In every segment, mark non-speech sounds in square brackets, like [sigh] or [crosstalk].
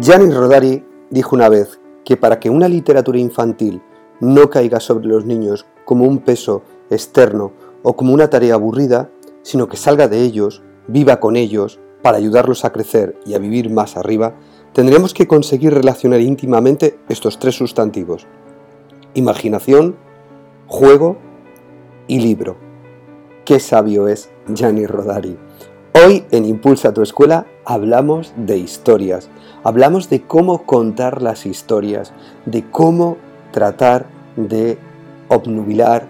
Gianni Rodari dijo una vez que para que una literatura infantil no caiga sobre los niños como un peso externo o como una tarea aburrida, sino que salga de ellos, viva con ellos, para ayudarlos a crecer y a vivir más arriba, tendremos que conseguir relacionar íntimamente estos tres sustantivos. Imaginación, juego y libro. Qué sabio es Gianni Rodari. Hoy en Impulsa tu escuela hablamos de historias, hablamos de cómo contar las historias, de cómo tratar de obnubilar,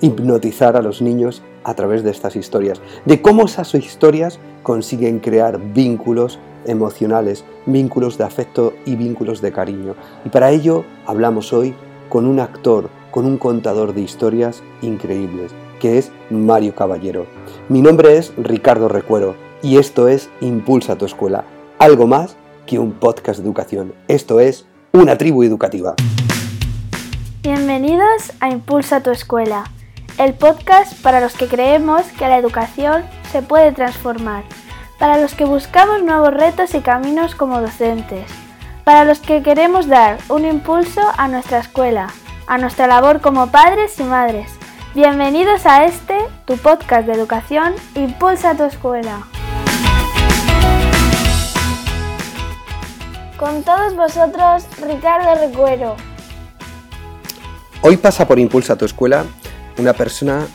hipnotizar a los niños a través de estas historias, de cómo esas historias consiguen crear vínculos emocionales, vínculos de afecto y vínculos de cariño. Y para ello hablamos hoy con un actor, con un contador de historias increíbles, que es Mario Caballero. Mi nombre es Ricardo Recuero y esto es Impulsa tu escuela, algo más que un podcast de educación. Esto es una tribu educativa. Bienvenidos a Impulsa tu escuela, el podcast para los que creemos que la educación se puede transformar, para los que buscamos nuevos retos y caminos como docentes, para los que queremos dar un impulso a nuestra escuela, a nuestra labor como padres y madres. Bienvenidos a este, tu podcast de educación, Impulsa tu escuela. Con todos vosotros, Ricardo Recuero. Hoy pasa por Impulsa tu escuela una persona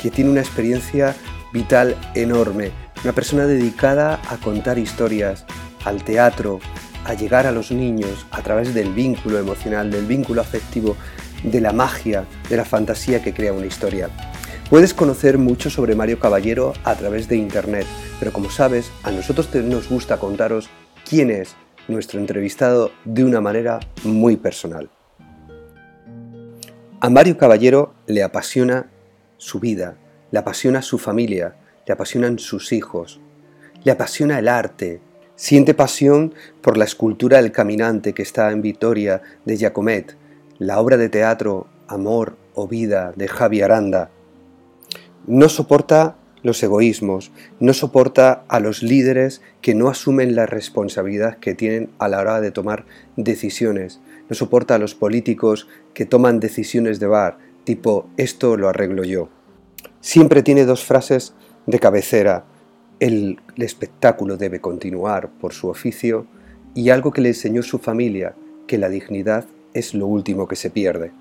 que tiene una experiencia vital enorme, una persona dedicada a contar historias, al teatro, a llegar a los niños a través del vínculo emocional, del vínculo afectivo, de la magia, de la fantasía que crea una historia. Puedes conocer mucho sobre Mario Caballero a través de Internet, pero como sabes, a nosotros nos gusta contaros quién es nuestro entrevistado de una manera muy personal. A Mario Caballero le apasiona su vida, le apasiona su familia, le apasionan sus hijos, le apasiona el arte, siente pasión por la escultura El Caminante que está en Vitoria de Giacomet, la obra de teatro Amor o Vida de Javi Aranda. No soporta los egoísmos, no soporta a los líderes que no asumen la responsabilidad que tienen a la hora de tomar decisiones, no soporta a los políticos que toman decisiones de bar, tipo esto lo arreglo yo. Siempre tiene dos frases de cabecera, el, espectáculo debe continuar por su oficio y algo que le enseñó su familia, que la dignidad es lo último que se pierde.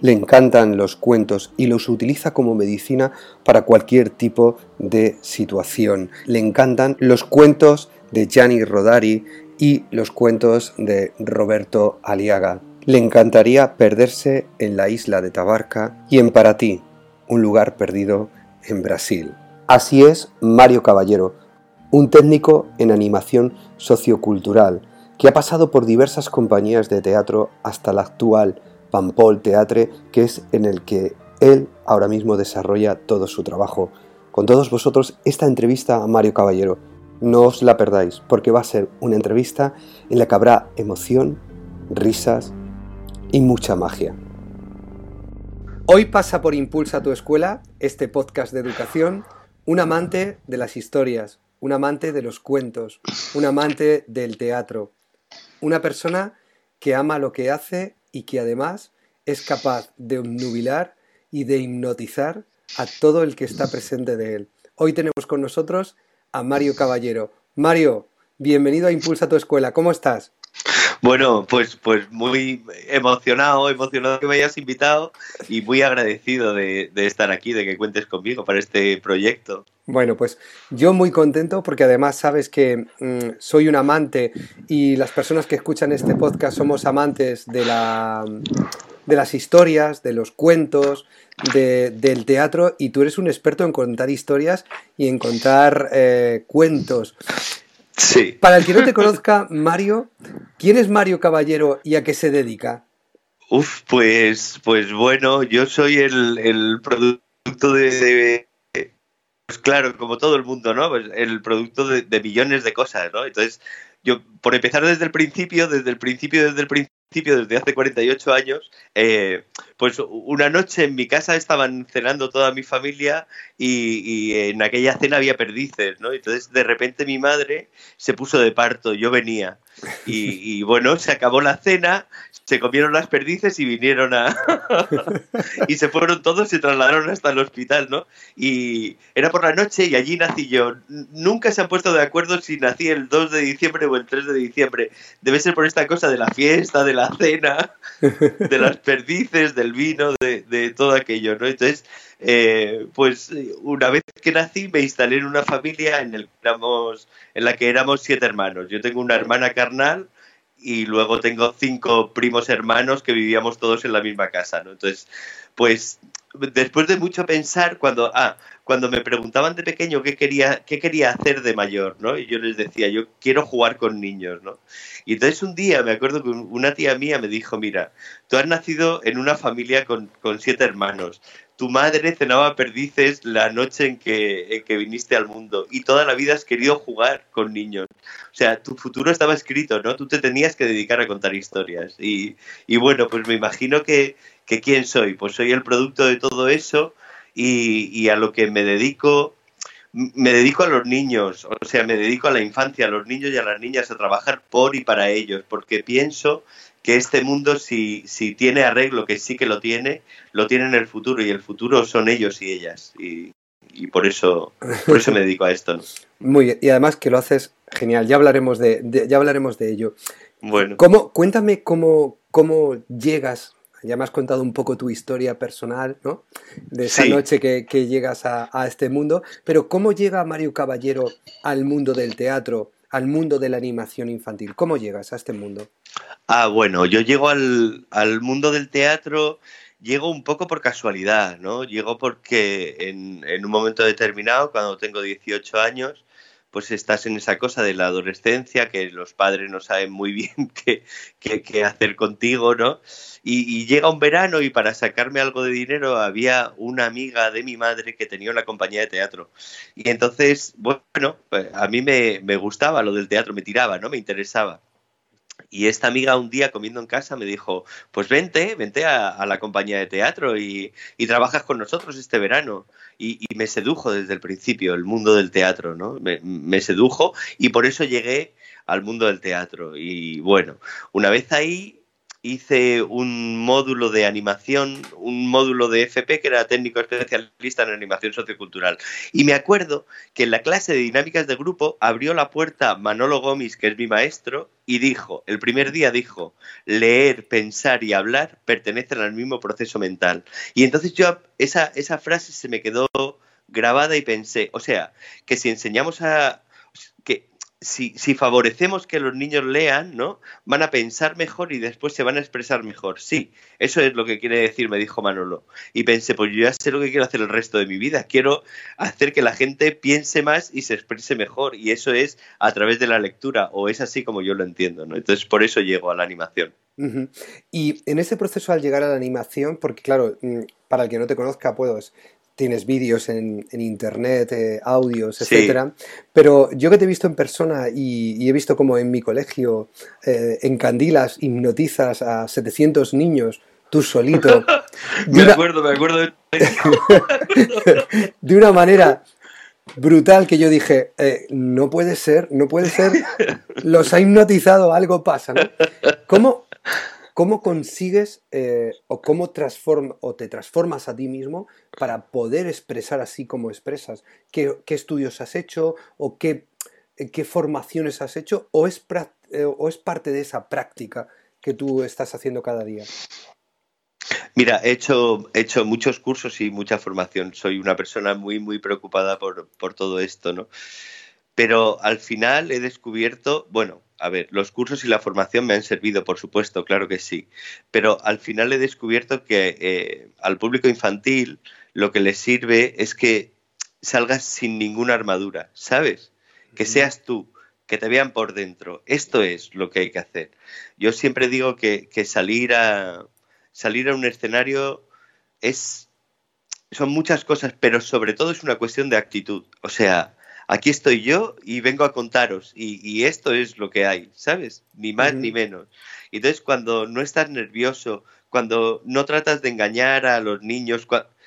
Le encantan los cuentos y los utiliza como medicina para cualquier tipo de situación. Le encantan los cuentos de Gianni Rodari y los cuentos de Roberto Aliaga. Le encantaría perderse en la isla de Tabarca y en Paraty, un lugar perdido en Brasil. Así es Mario Caballero, un técnico en animación sociocultural que ha pasado por diversas compañías de teatro hasta la actual Pampol Teatre, que es en el que él ahora mismo desarrolla todo su trabajo. Con todos vosotros esta entrevista a Mario Caballero. No os la perdáis, porque va a ser una entrevista en la que habrá emoción, risas y mucha magia. Hoy pasa por Impulsa tu escuela, este podcast de educación, un amante de las historias, un amante de los cuentos, un amante del teatro, una persona que ama lo que hace y que además es capaz de obnubilar y de hipnotizar a todo el que está presente de él. Hoy tenemos con nosotros a Mario Caballero. Mario, bienvenido a Impulsa tu escuela. ¿Cómo estás? Bueno, pues, pues muy emocionado, emocionado que me hayas invitado y muy agradecido de, estar aquí, de que cuentes conmigo para este proyecto. Bueno, pues yo muy contento porque además sabes que mm, soy un amante y las personas que escuchan este podcast somos amantes de, la, de las historias, de los cuentos, del teatro y tú eres un experto en contar historias y en contar eh, cuentos. Sí. Para el que no te conozca, Mario, ¿quién es Mario Caballero y a qué se dedica? Uf, pues, pues bueno, yo soy el, producto de, Pues claro, como todo el mundo, ¿no? Pues el producto de, millones de cosas, ¿no? Entonces, yo, por empezar desde el principio, desde el principio, desde el principio, principio, desde hace 48 años, eh, pues una noche en mi casa estaban cenando toda mi familia y, en aquella cena había perdices, ¿no? Entonces de repente mi madre se puso de parto, yo venía. Y, y bueno, se acabó la cena, se comieron las perdices y vinieron a... [laughs] y se fueron todos, se trasladaron hasta el hospital, ¿no? Y era por la noche y allí nací yo. Nunca se han puesto de acuerdo si nací el 2 de diciembre o el 3 de diciembre. Debe ser por esta cosa de la fiesta, de la cena, de las [laughs] perdices, del vino, de, todo aquello, ¿no? Entonces, eh, pues una vez que nací me instalé en una familia en, el, en la que éramos siete hermanos. Yo tengo una hermana carnal y luego tengo cinco primos hermanos que vivíamos todos en la misma casa, ¿no? Entonces, pues después de mucho pensar, cuando, ah, cuando me preguntaban de pequeño qué quería, qué quería hacer de mayor, ¿no? Yo les decía, yo quiero jugar con niños, ¿no? Y entonces un día me acuerdo que una tía mía me dijo, mira, tú has nacido en una familia con, con siete hermanos, tu madre cenaba perdices la noche en que, en que viniste al mundo y toda la vida has querido jugar con niños. O sea, tu futuro estaba escrito, ¿no? Tú te tenías que dedicar a contar historias. Y, y bueno, pues me imagino que, que, quién soy. Pues soy el producto de todo eso y, y a lo que me dedico me dedico a los niños, o sea, me dedico a la infancia, a los niños y a las niñas, a trabajar por y para ellos, porque pienso que este mundo, si, si tiene arreglo, que sí que lo tiene, lo tiene en el futuro y el futuro son ellos y ellas. Y, por eso por eso me [laughs] dedico a esto. Muy bien, y además que lo haces genial, ya hablaremos de, ya hablaremos de ello. Bueno. ¿Cómo, cuéntame cómo, cómo llegas, ya me has contado un poco tu historia personal, ¿no? De esa noche que, llegas a, a, este mundo, pero ¿cómo llega Mario Caballero al mundo del teatro, al mundo de la animación infantil? ¿Cómo llegas a este mundo? Ah, bueno, yo llego al, al mundo del teatro, llego un poco por casualidad, ¿no? Llego porque en, en, un momento determinado, cuando tengo 18 años, pues estás en esa cosa de la adolescencia, que los padres no saben muy bien [laughs] qué, hacer contigo, ¿no? Y, llega un verano y para sacarme algo de dinero había una amiga de mi madre que tenía una compañía de teatro. Y entonces, bueno, pues a mí me gustaba lo del teatro, me tiraba, ¿no? Me interesaba. Y esta amiga un día comiendo en casa me dijo, pues vente, vente a, la compañía de teatro y, trabajas con nosotros este verano. Y, me sedujo desde el principio el mundo del teatro, ¿no? Me, me, sedujo y por eso llegué al mundo del teatro. Y bueno, una vez ahí hice un módulo de animación, un módulo de FP que era técnico especialista en animación sociocultural. Y me acuerdo que en la clase de dinámicas de grupo abrió la puerta Manolo Gómez, que es mi maestro, y dijo, el primer día dijo, leer, pensar y hablar pertenecen al mismo proceso mental. Y entonces yo, esa, esa frase se me quedó grabada y pensé, o sea, que si enseñamos a, si, si, favorecemos que los niños lean, ¿no? Van a pensar mejor y después se van a expresar mejor. Sí, eso es lo que quiere decir, me dijo Manolo. Y pensé, pues yo ya sé lo que quiero hacer el resto de mi vida. Quiero hacer que la gente piense más y se exprese mejor. Y eso es a través de la lectura, o es así como yo lo entiendo, ¿no? Entonces, por eso llego a la animación. Y en ese proceso al llegar a la animación, porque claro, mm, para el que no te conozca, puedo, tienes vídeos en, internet, eh, audios, etcétera. Pero yo que te he visto en persona y, he visto como en mi colegio eh, encandilas, hipnotizas a 700 niños tú solito. [laughs] me acuerdo, me acuerdo. [laughs] de una manera brutal que yo dije, eh, no puede ser, no puede ser, [laughs] los ha hipnotizado, algo pasa, ¿no? ¿Cómo, ¿Cómo consigues eh, o cómo transforma, o te transformas a ti mismo para poder expresar así como expresas? ¿Qué, estudios has hecho o qué, formaciones has hecho? ¿O es, eh, ¿O es parte de esa práctica que tú estás haciendo cada día? Mira, he hecho, he hecho muchos cursos y mucha formación. Soy una persona muy, muy preocupada por, por todo esto, ¿no? Pero al final he descubierto, bueno, a ver, los cursos y la formación me han servido, por supuesto, claro que sí, pero al final he descubierto que eh, al público infantil lo que les sirve es que salgas sin ninguna armadura, ¿sabes? Que seas tú, que te vean por dentro. Esto es lo que hay que hacer. Yo siempre digo que, salir, a, salir a un escenario es, son muchas cosas, pero sobre todo es una cuestión de actitud. O sea, aquí estoy yo y vengo a contaros y, esto es lo que hay, ¿sabes? Ni más ni menos. Entonces, cuando no estás nervioso, cuando no tratas de engañar a los niños,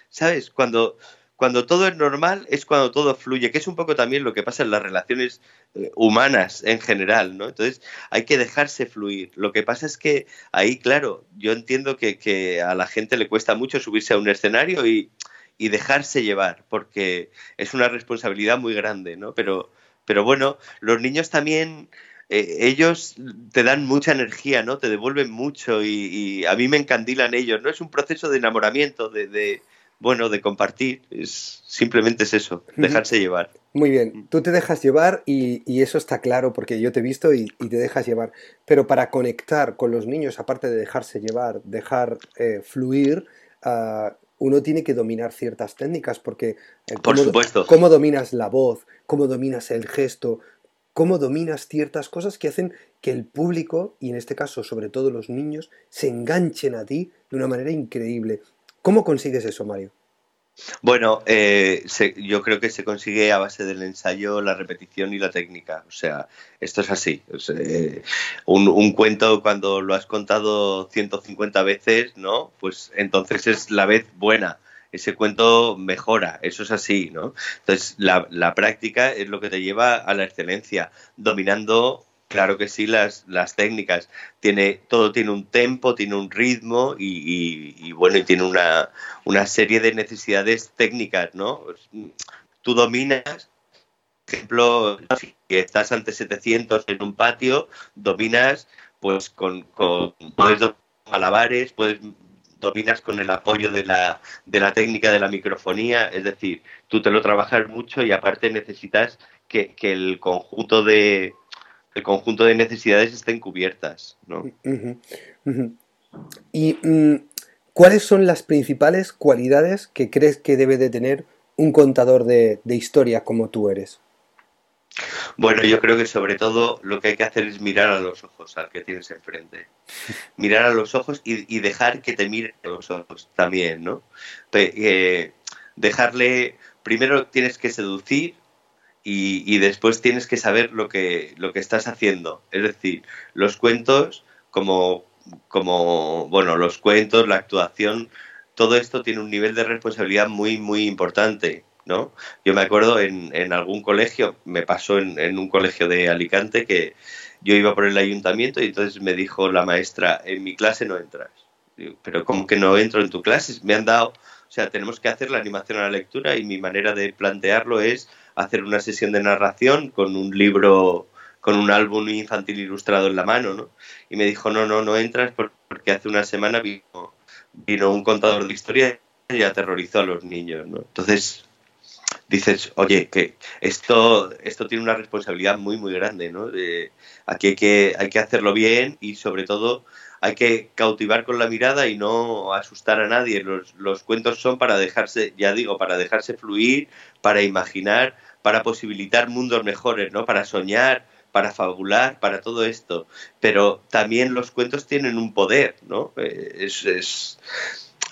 ¿sabes? Cuando, cuando todo es normal es cuando todo fluye, que es un poco también lo que pasa en las relaciones eh, humanas en general, ¿no? Entonces hay que dejarse fluir. Lo que pasa es que ahí, claro, yo entiendo que, que a la gente le cuesta mucho subirse a un escenario y y dejarse llevar, porque es una responsabilidad muy grande, ¿no? Pero, pero bueno, los niños también, eh, ellos te dan mucha energía, ¿no? Te devuelven mucho y, a mí me encandilan ellos, ¿no? Es un proceso de enamoramiento, de, bueno, de compartir, es, simplemente es eso, dejarse llevar. Muy bien, tú te dejas llevar y, eso está claro porque yo te he visto y, te dejas llevar, pero para conectar con los niños, aparte de dejarse llevar, dejar eh, fluir, uh, uno tiene que dominar ciertas técnicas porque eh, Por supuesto. cómo dominas la voz, cómo dominas el gesto, cómo dominas ciertas cosas que hacen que el público, y en este caso sobre todo los niños, se enganchen a ti de una manera increíble. ¿Cómo consigues eso, Mario? Bueno, eh, yo creo que se consigue a base del ensayo, la repetición y la técnica. O sea, esto es así. Eh, un, cuento cuando lo has contado 150 veces, ¿no? Pues entonces es la vez buena. Ese cuento mejora, eso es así, ¿no? Entonces, la práctica es lo que te lleva a la excelencia, dominando Claro que sí, las, las técnicas. Tiene, todo tiene un tempo, tiene un ritmo y, bueno, y tiene una, una, serie de necesidades técnicas, ¿no? Tú dominas, por ejemplo, si estás ante 700 en un patio, dominas pues con, con puedes malabares, puedes dominas con el apoyo de la, de la técnica de la microfonía, es decir, tú te lo trabajas mucho y aparte necesitas que, que el conjunto de, el conjunto de necesidades estén cubiertas. ¿no? ¿Y mm, cuáles son las principales cualidades que crees que debe de tener un contador de, historia como tú eres? Bueno, yo creo que sobre todo lo que hay que hacer es mirar a los ojos al que tienes enfrente. Mirar a los ojos y, dejar que te mire a los ojos también, ¿no? Eh, dejarle, primero tienes que seducir y, después tienes que saber lo que, lo que estás haciendo. Es decir, los cuentos, como, como, bueno, los cuentos, la actuación, todo esto tiene un nivel de responsabilidad muy, muy importante. ¿no? Yo me acuerdo en, en algún colegio, me pasó en, un colegio de Alicante que yo iba por el ayuntamiento y entonces me dijo la maestra, en mi clase no entras. pero ¿cómo que no entro en tu clase? Me han dado, o sea, tenemos que hacer la animación a la lectura y mi manera de plantearlo es hacer una sesión de narración con un libro, con un álbum infantil ilustrado en la mano, ¿no? Y me dijo, no, no, no entras porque hace una semana vino, vino un contador de historia y aterrorizó a los niños, ¿no? Entonces dices, oye, que esto, esto tiene una responsabilidad muy, muy grande, ¿no? aquí hay que, hay que hacerlo bien y sobre todo hay que cautivar con la mirada y no asustar a nadie. Los, los cuentos son para dejarse, ya digo, para dejarse fluir, para imaginar para posibilitar mundos mejores, ¿no? Para soñar, para fabular, para todo esto. Pero también los cuentos tienen un poder, ¿no? Eh, es,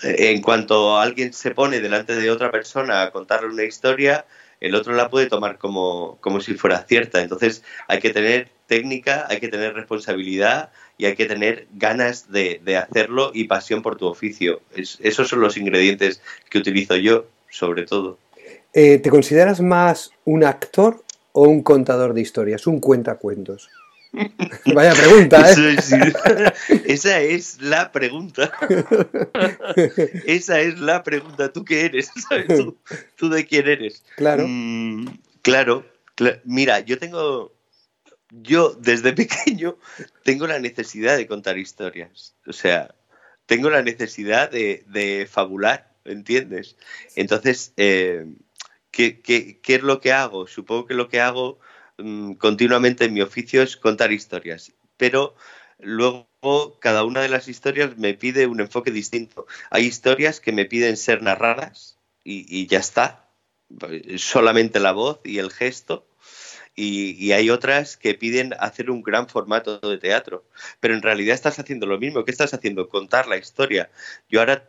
en cuanto alguien se pone delante de otra persona a contarle una historia, el otro la puede tomar como, como si fuera cierta. Entonces hay que tener técnica, hay que tener responsabilidad y hay que tener ganas de, hacerlo y pasión por tu oficio. esos son los ingredientes que utilizo yo, sobre todo. Eh, ¿Te consideras más un actor o un contador de historias, un cuentacuentos? [laughs] Vaya pregunta, ¿eh? Esa es la pregunta. Esa es la pregunta. ¿Tú qué eres? [laughs] ¿Tú, de quién eres? Claro. Mm, claro. Mira, yo tengo. Yo, desde [laughs] pequeño, tengo la necesidad de contar historias. O sea, tengo la necesidad de, fabular, ¿entiendes? Entonces, eh, ¿qué, es lo que hago? Supongo que lo que hago mm, continuamente en mi oficio es contar historias, pero luego cada una de las historias me pide un enfoque distinto. Hay historias que me piden ser narradas y, ya está, solamente la voz y el gesto. Y, hay otras que piden hacer un gran formato de teatro. Pero en realidad estás haciendo lo mismo. ¿Qué estás haciendo? Contar la historia. Yo ahora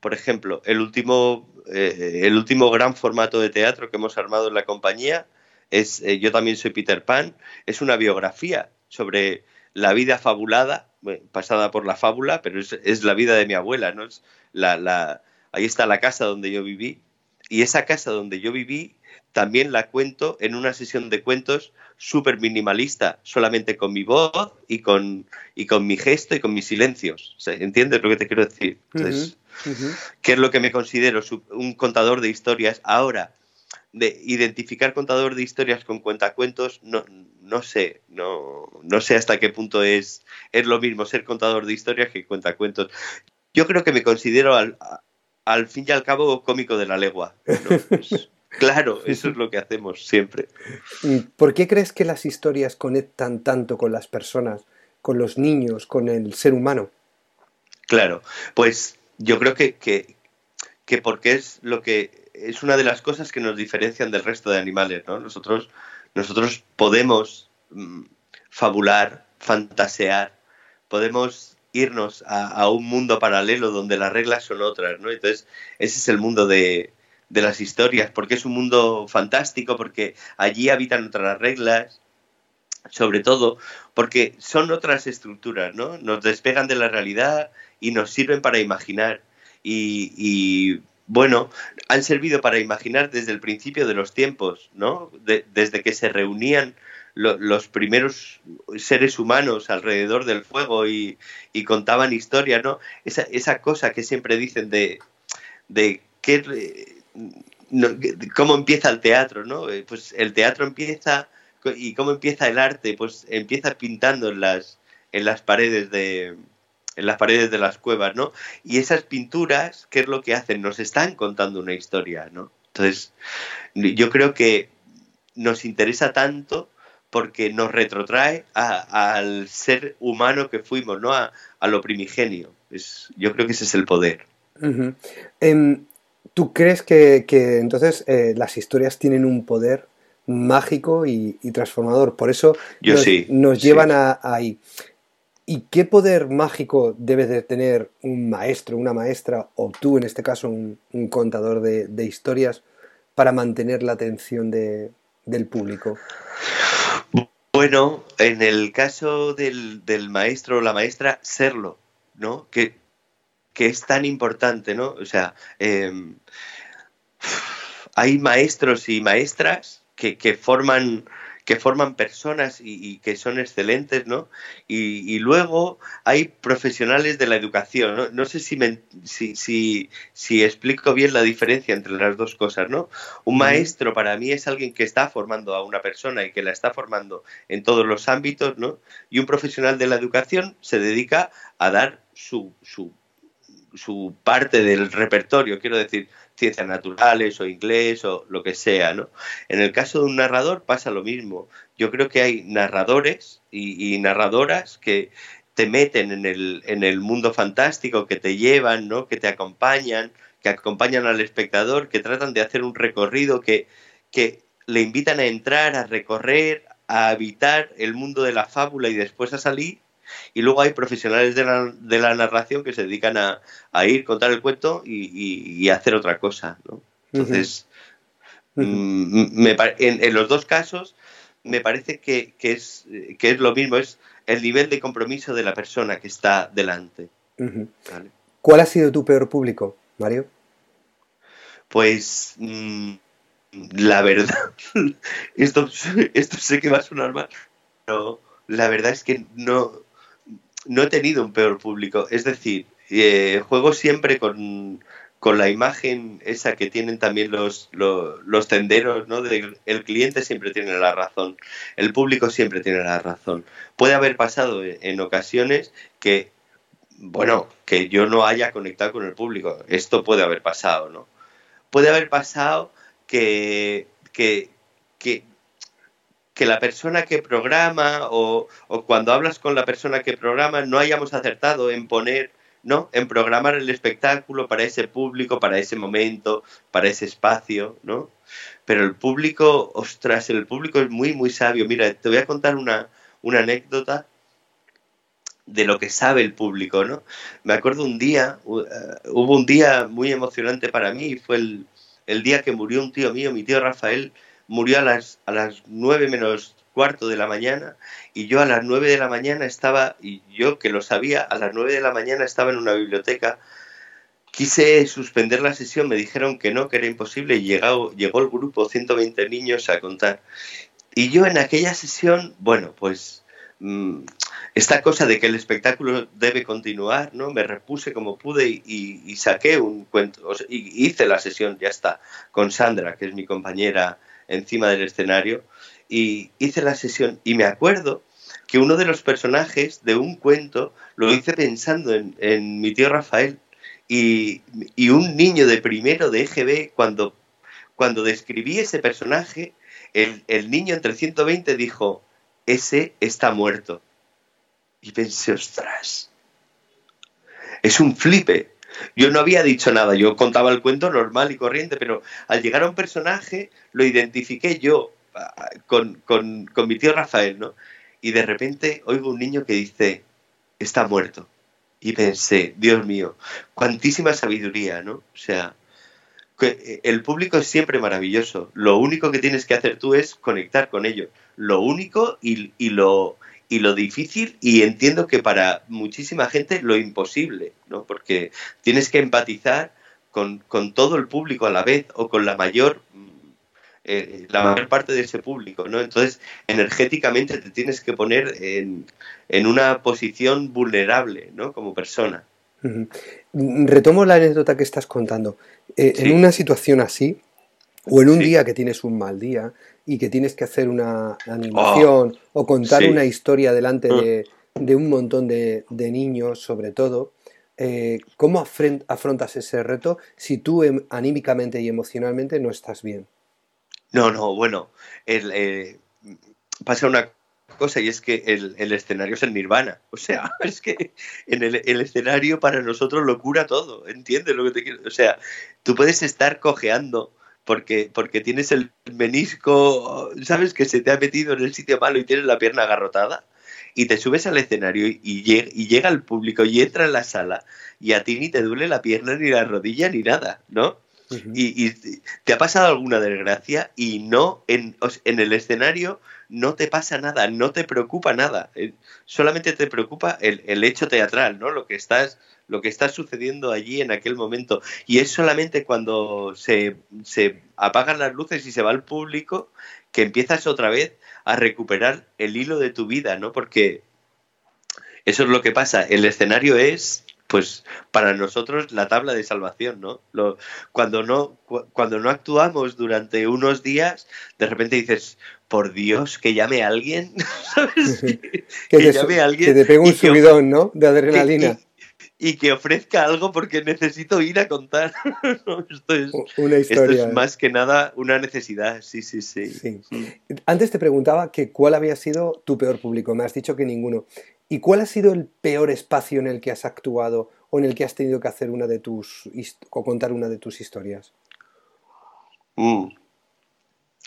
por ejemplo, el último, eh, el último gran formato de teatro que hemos armado en la compañía es eh, Yo también soy Peter Pan, es una biografía sobre la vida fabulada, pasada por la fábula, pero es, la vida de mi abuela, ¿no? Es la, ahí está la casa donde yo viví. Y esa casa donde yo viví también la cuento en una sesión de cuentos súper minimalista, solamente con mi voz y con, y con mi gesto y con mis silencios. ¿Entiendes lo que te quiero decir? Entonces, ¿Qué es lo que me considero un contador de historias ahora? De identificar contador de historias con cuentacuentos, no, no sé, no, no sé hasta qué punto es, es lo mismo ser contador de historias que cuentacuentos. Yo creo que me considero al, al fin y al cabo cómico de la legua. Pues, [laughs] claro, [laughs] eso es lo que hacemos siempre. ¿Por qué crees que las historias conectan tanto con las personas, con los niños, con el ser humano? Claro, pues yo creo que, que, que porque es lo que es una de las cosas que nos diferencian del resto de animales, ¿no? Nosotros, nosotros podemos mm, fabular, fantasear, podemos irnos a, un mundo paralelo donde las reglas son otras, ¿no? Entonces, ese es el mundo de, de las historias, porque es un mundo fantástico, porque allí habitan otras reglas, sobre todo porque son otras estructuras, ¿no? Nos despegan de la realidad y nos sirven para imaginar. Y, bueno, han servido para imaginar desde el principio de los tiempos, ¿no? desde que se reunían los primeros seres humanos alrededor del fuego y, contaban historias, ¿no? Esa, esa, cosa que siempre dicen de, de qué, cómo empieza el teatro, ¿no? Eh, pues el teatro empieza y cómo empieza el arte, pues empieza pintando en las, en las paredes de en las paredes de las cuevas, ¿no? Y esas pinturas, ¿qué es lo que hacen? Nos están contando una historia, ¿no? Entonces, yo creo que nos interesa tanto porque nos retrotrae al ser humano que fuimos, ¿no? A, lo primigenio. Es, yo creo que ese es el poder. ¿Tú crees que, entonces eh, las historias tienen un poder mágico y, transformador. Por eso nos, llevan a, ahí. ¿Y qué poder mágico debe de tener un maestro, una maestra, o tú en este caso un, contador de, historias, para mantener la atención del público? Bueno, en el caso del, maestro o la maestra, serlo, ¿no? Que, que, es tan importante, ¿no? O sea, em, hay maestros y maestras que, forman que forman personas y, que son excelentes, ¿no? Y, luego hay profesionales de la educación, ¿no? No sé si, si, si, explico bien la diferencia entre las dos cosas, ¿no? Un maestro para mí es alguien que está formando a una persona y que la está formando en todos los ámbitos, ¿no? Y un profesional de la educación se dedica a dar su, su, su parte del repertorio, quiero decir, ciencias naturales o inglés o lo que sea, ¿no? En el caso de un narrador pasa lo mismo. Yo creo que hay narradores y, narradoras que te meten en el, en el mundo fantástico, que te llevan, ¿no? Que te acompañan, que acompañan al espectador, que tratan de hacer un recorrido, que, que le invitan a entrar, a recorrer, a habitar el mundo de la fábula y después a salir y luego hay profesionales de la, de la narración que se dedican a, a ir, contar el cuento y, hacer otra cosa. ¿no? Entonces, mm, en, los dos casos me parece que, es, que es lo mismo, es el nivel de compromiso de la persona que está delante. ¿Cuál ha sido tu peor público, Mario? Pues mm, la verdad, [laughs] esto, esto sé que va a sonar mal, pero la verdad es que no, no he tenido un peor público. Es decir, eh, juego siempre con, la imagen esa que tienen también los, los, tenderos, ¿no? el cliente siempre tiene la razón, el público siempre tiene la razón. Puede haber pasado en ocasiones que, bueno, que yo no haya conectado con el público. Esto puede haber pasado, ¿no? Puede haber pasado que, que, que que la persona que programa o, cuando hablas con la persona que programa no hayamos acertado en poner, ¿no? En programar el espectáculo para ese público, para ese momento, para ese espacio, ¿no? Pero el público, ostras, el público es muy, muy sabio. Mira, te voy a contar una, una anécdota de lo que sabe el público, ¿no? Me acuerdo un día, eh, hubo un día muy emocionante para mí, fue el, el día que murió un tío mío, mi tío Rafael, murió a las, a las 9 menos cuarto de la mañana y yo a las 9 de la mañana estaba, y yo que lo sabía, a las 9 de la mañana estaba en una biblioteca. Quise suspender la sesión, me dijeron que no, que era imposible y llegó, llegó el grupo, 120 niños a contar. Y yo en aquella sesión, bueno, pues mm, esta cosa de que el espectáculo debe continuar, ¿no? Me repuse como pude y, saqué un cuento, y hice la sesión, ya está, con Sandra, que es mi compañera encima del escenario, y hice la sesión y me acuerdo que uno de los personajes de un cuento lo hice pensando en, mi tío Rafael y, un niño de primero de EGB cuando, cuando describí ese personaje, el, el niño entre 120 dijo, ese está muerto. Y pensé, ostras, es un flipe. Yo no había dicho nada, yo contaba el cuento normal y corriente, pero al llegar a un personaje lo identifiqué yo con, con, con mi tío Rafael, ¿no? Y de repente oigo un niño que dice, está muerto. Y pensé, Dios mío, cuantísima sabiduría, ¿no? O sea, eh, el público es siempre maravilloso. Lo único que tienes que hacer tú es conectar con ellos. Lo único y, y, lo, y lo difícil, y entiendo que para muchísima gente lo imposible, ¿no? Porque tienes que empatizar con, con todo el público a la vez o con la mayor eh, la mayor parte de ese público, ¿no? Entonces, energéticamente te tienes que poner en, una posición vulnerable, ¿no? Como persona. Retomo la anécdota que estás contando. Eh, en una situación así, o en un día que tienes un mal día y que tienes que hacer una animación oh, o contar una historia delante mm. de, un montón de, niños, sobre todo, eh, ¿cómo afrontas ese reto si tú em, anímicamente y emocionalmente no estás bien? No, no, bueno, eh, pasa una cosa y es que el, escenario es el nirvana. O sea, [laughs] es que en el, escenario para nosotros lo cura todo, ¿entiendes lo que te quiero? O sea, tú puedes estar cojeando porque, porque tienes el menisco, ¿sabes? Que se te ha metido en el sitio malo y tienes la pierna agarrotada. Y te subes al escenario y, y llega el público y entra en la sala y a ti ni te duele la pierna ni la rodilla ni nada, ¿no? y, te ha pasado alguna desgracia y no en, en, el escenario no te pasa nada, no te preocupa nada, eh, solamente te preocupa el, el, hecho teatral, ¿no? Lo que estás lo que está sucediendo allí en aquel momento y es solamente cuando se, se apagan las luces y se va el público que empiezas otra vez a recuperar el hilo de tu vida, ¿no? Porque eso es lo que pasa, el escenario es pues para nosotros la tabla de salvación, ¿no? Lo, cuando no cuando no actuamos durante unos días, de repente dices, por Dios, que llame a alguien, [laughs] ¿sabes? [laughs] Que, llame a alguien. Que te pegue un subidón, ¿no? De [laughs] adrenalina. Y, que ofrezca algo porque necesito ir a contar. [laughs] esto, es, una historia. Esto es más que nada una necesidad, sí, sí, sí, sí. Antes te preguntaba que cuál había sido tu peor público. Me has dicho que ninguno. ¿Y cuál ha sido el peor espacio en el que has actuado o en el que has tenido que hacer una de tus o contar una de tus historias? Mm.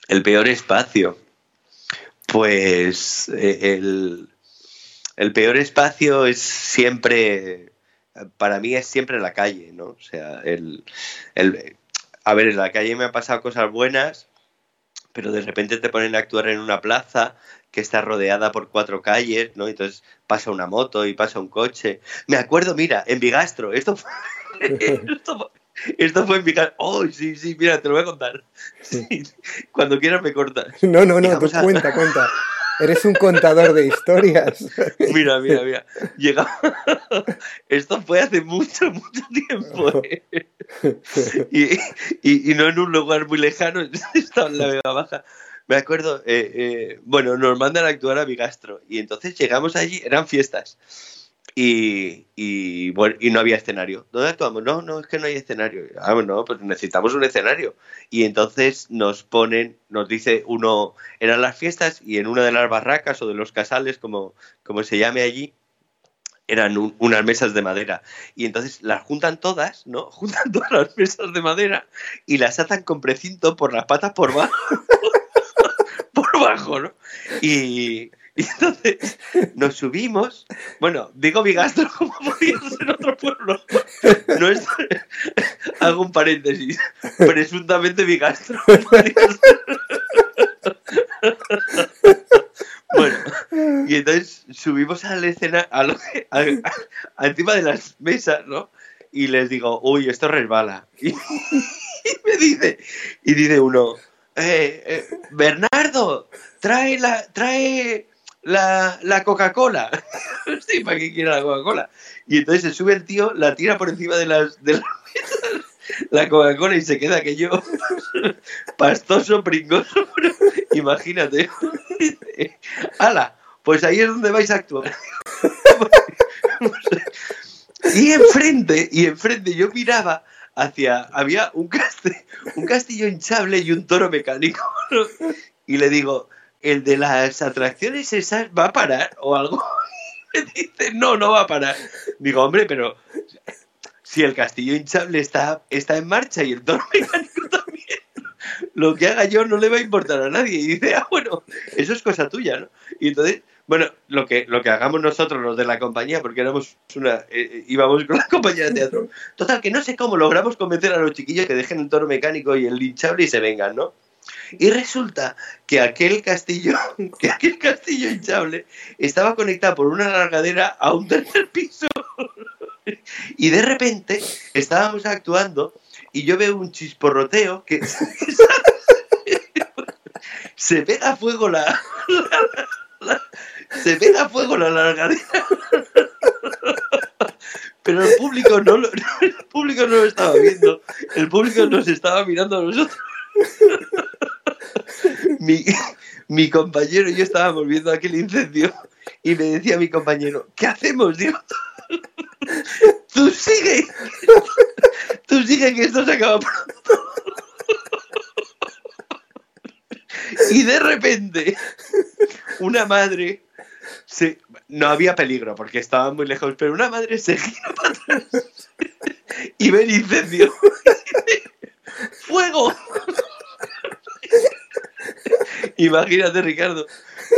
El peor espacio. Pues eh, el, el, peor espacio es siempre, para mí es siempre la calle, ¿no? O sea, el, el, a ver, en la calle me han pasado cosas buenas, pero de repente te ponen a actuar en una plaza que está rodeada por cuatro calles, ¿no? Entonces pasa una moto y pasa un coche. Me acuerdo, mira, en Bigastro, [laughs] esto fue, esto, fue en Bigastro. Oh, sí, sí, mira, te lo voy a contar. [laughs] Cuando quieras me cortas. No, no, no, tú cuenta, cuenta. Eres un contador de historias. [laughs] Mira, mira, mira. Llegamos... [laughs] Esto fue hace mucho, mucho tiempo. ¿eh? Y, y, no en un lugar muy lejano, [laughs] estaba en la Vega Baja me acuerdo, eh, eh, bueno, nos mandan a actuar a Bigastro y entonces llegamos allí, eran fiestas y, bueno, y no había escenario. ¿Dónde actuamos? No, no, es que no hay escenario. Ah, bueno, pues necesitamos un escenario. Y entonces nos ponen, nos dice uno, eran las fiestas y en una de las barracas o de los casales, como, como se llame allí, eran unas mesas de madera. Y entonces las juntan todas, ¿no? [laughs] Juntan todas las mesas de madera y las atan con precinto por las patas por abajo. [laughs] por bajo, ¿no? Y, entonces nos subimos. Bueno, digo Bigastro [laughs] como podía ser otro pueblo. No es. [laughs] Hago un paréntesis. Presuntamente Bigastro. [laughs] bueno, y entonces subimos a la escena, a encima de las mesas, ¿no? Y les digo, uy, esto resbala. Y, me dice, y dice uno, eh, eh, Bernardo, trae la, trae la, la Coca-Cola. [laughs] ¿para qué quiere la Coca-Cola? Y entonces se sube el tío, la tira por encima de las, de la Coca-Cola y se queda aquello [laughs] pastoso, pringoso, [laughs] imagínate. ¡Hala! Pues ahí es donde vais a actuar. y enfrente, y enfrente yo miraba hacia, había un, un castillo hinchable y un toro mecánico. Y le digo, ¿el de las atracciones esas va a parar o algo? [laughs] Me dice, no, no va a parar. Digo, hombre, pero si el castillo hinchable está, está en marcha y el toro [laughs] mecánico también, lo que haga yo no le va a importar a nadie. Y dice, ah, bueno, eso es cosa tuya, ¿no? Y entonces, bueno, lo que, lo que hagamos nosotros, los de la compañía, porque éramos una, eh, eh, íbamos con la [laughs] compañía de teatro, total, que no sé cómo logramos convencer a los chiquillos que dejen el toro mecánico y el hinchable y se vengan, ¿no? Y resulta que aquel castillo, [laughs] que aquel castillo hinchable estaba conectado por una largadera a un tercer piso. [laughs] Y de repente estábamos actuando y yo veo un chisporroteo que [laughs] se pega a fuego la, se pega fuego la largadera. Pero el público no lo, el público no lo estaba viendo. El público nos estaba mirando a nosotros. Mi, compañero y yo estábamos viendo aquel incendio y me decía mi compañero, ¿qué hacemos, Dios? [laughs] Tú sigue. Tú sigue que esto se acaba pronto. Y de repente, una madre se... no había peligro porque estaba muy lejos, pero una madre se gira para atrás y ve el incendio. [laughs] ¡Fuego! [laughs] Imagínate, Ricardo,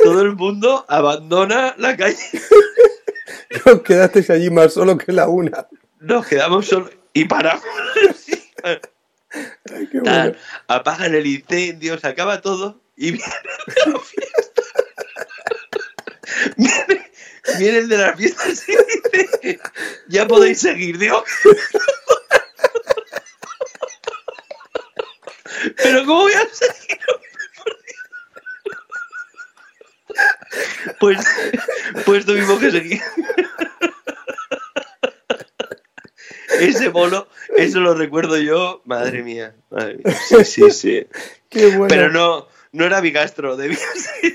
todo el mundo abandona la calle. [laughs] Nos quedasteis allí más solo que la una. Nos quedamos solo y paramos. apagan el incendio, se acaba todo y viene de la fiesta. [laughs] Viene, el de la fiesta y dice, ya podéis seguir, digo. Pero ¿cómo voy a seguir? Pues, pues tuvimos que seguir. Ese bolo, eso lo recuerdo yo, madre mía, madre mía. Sí, sí, sí. Pero no, no era Bigastro, debía ser,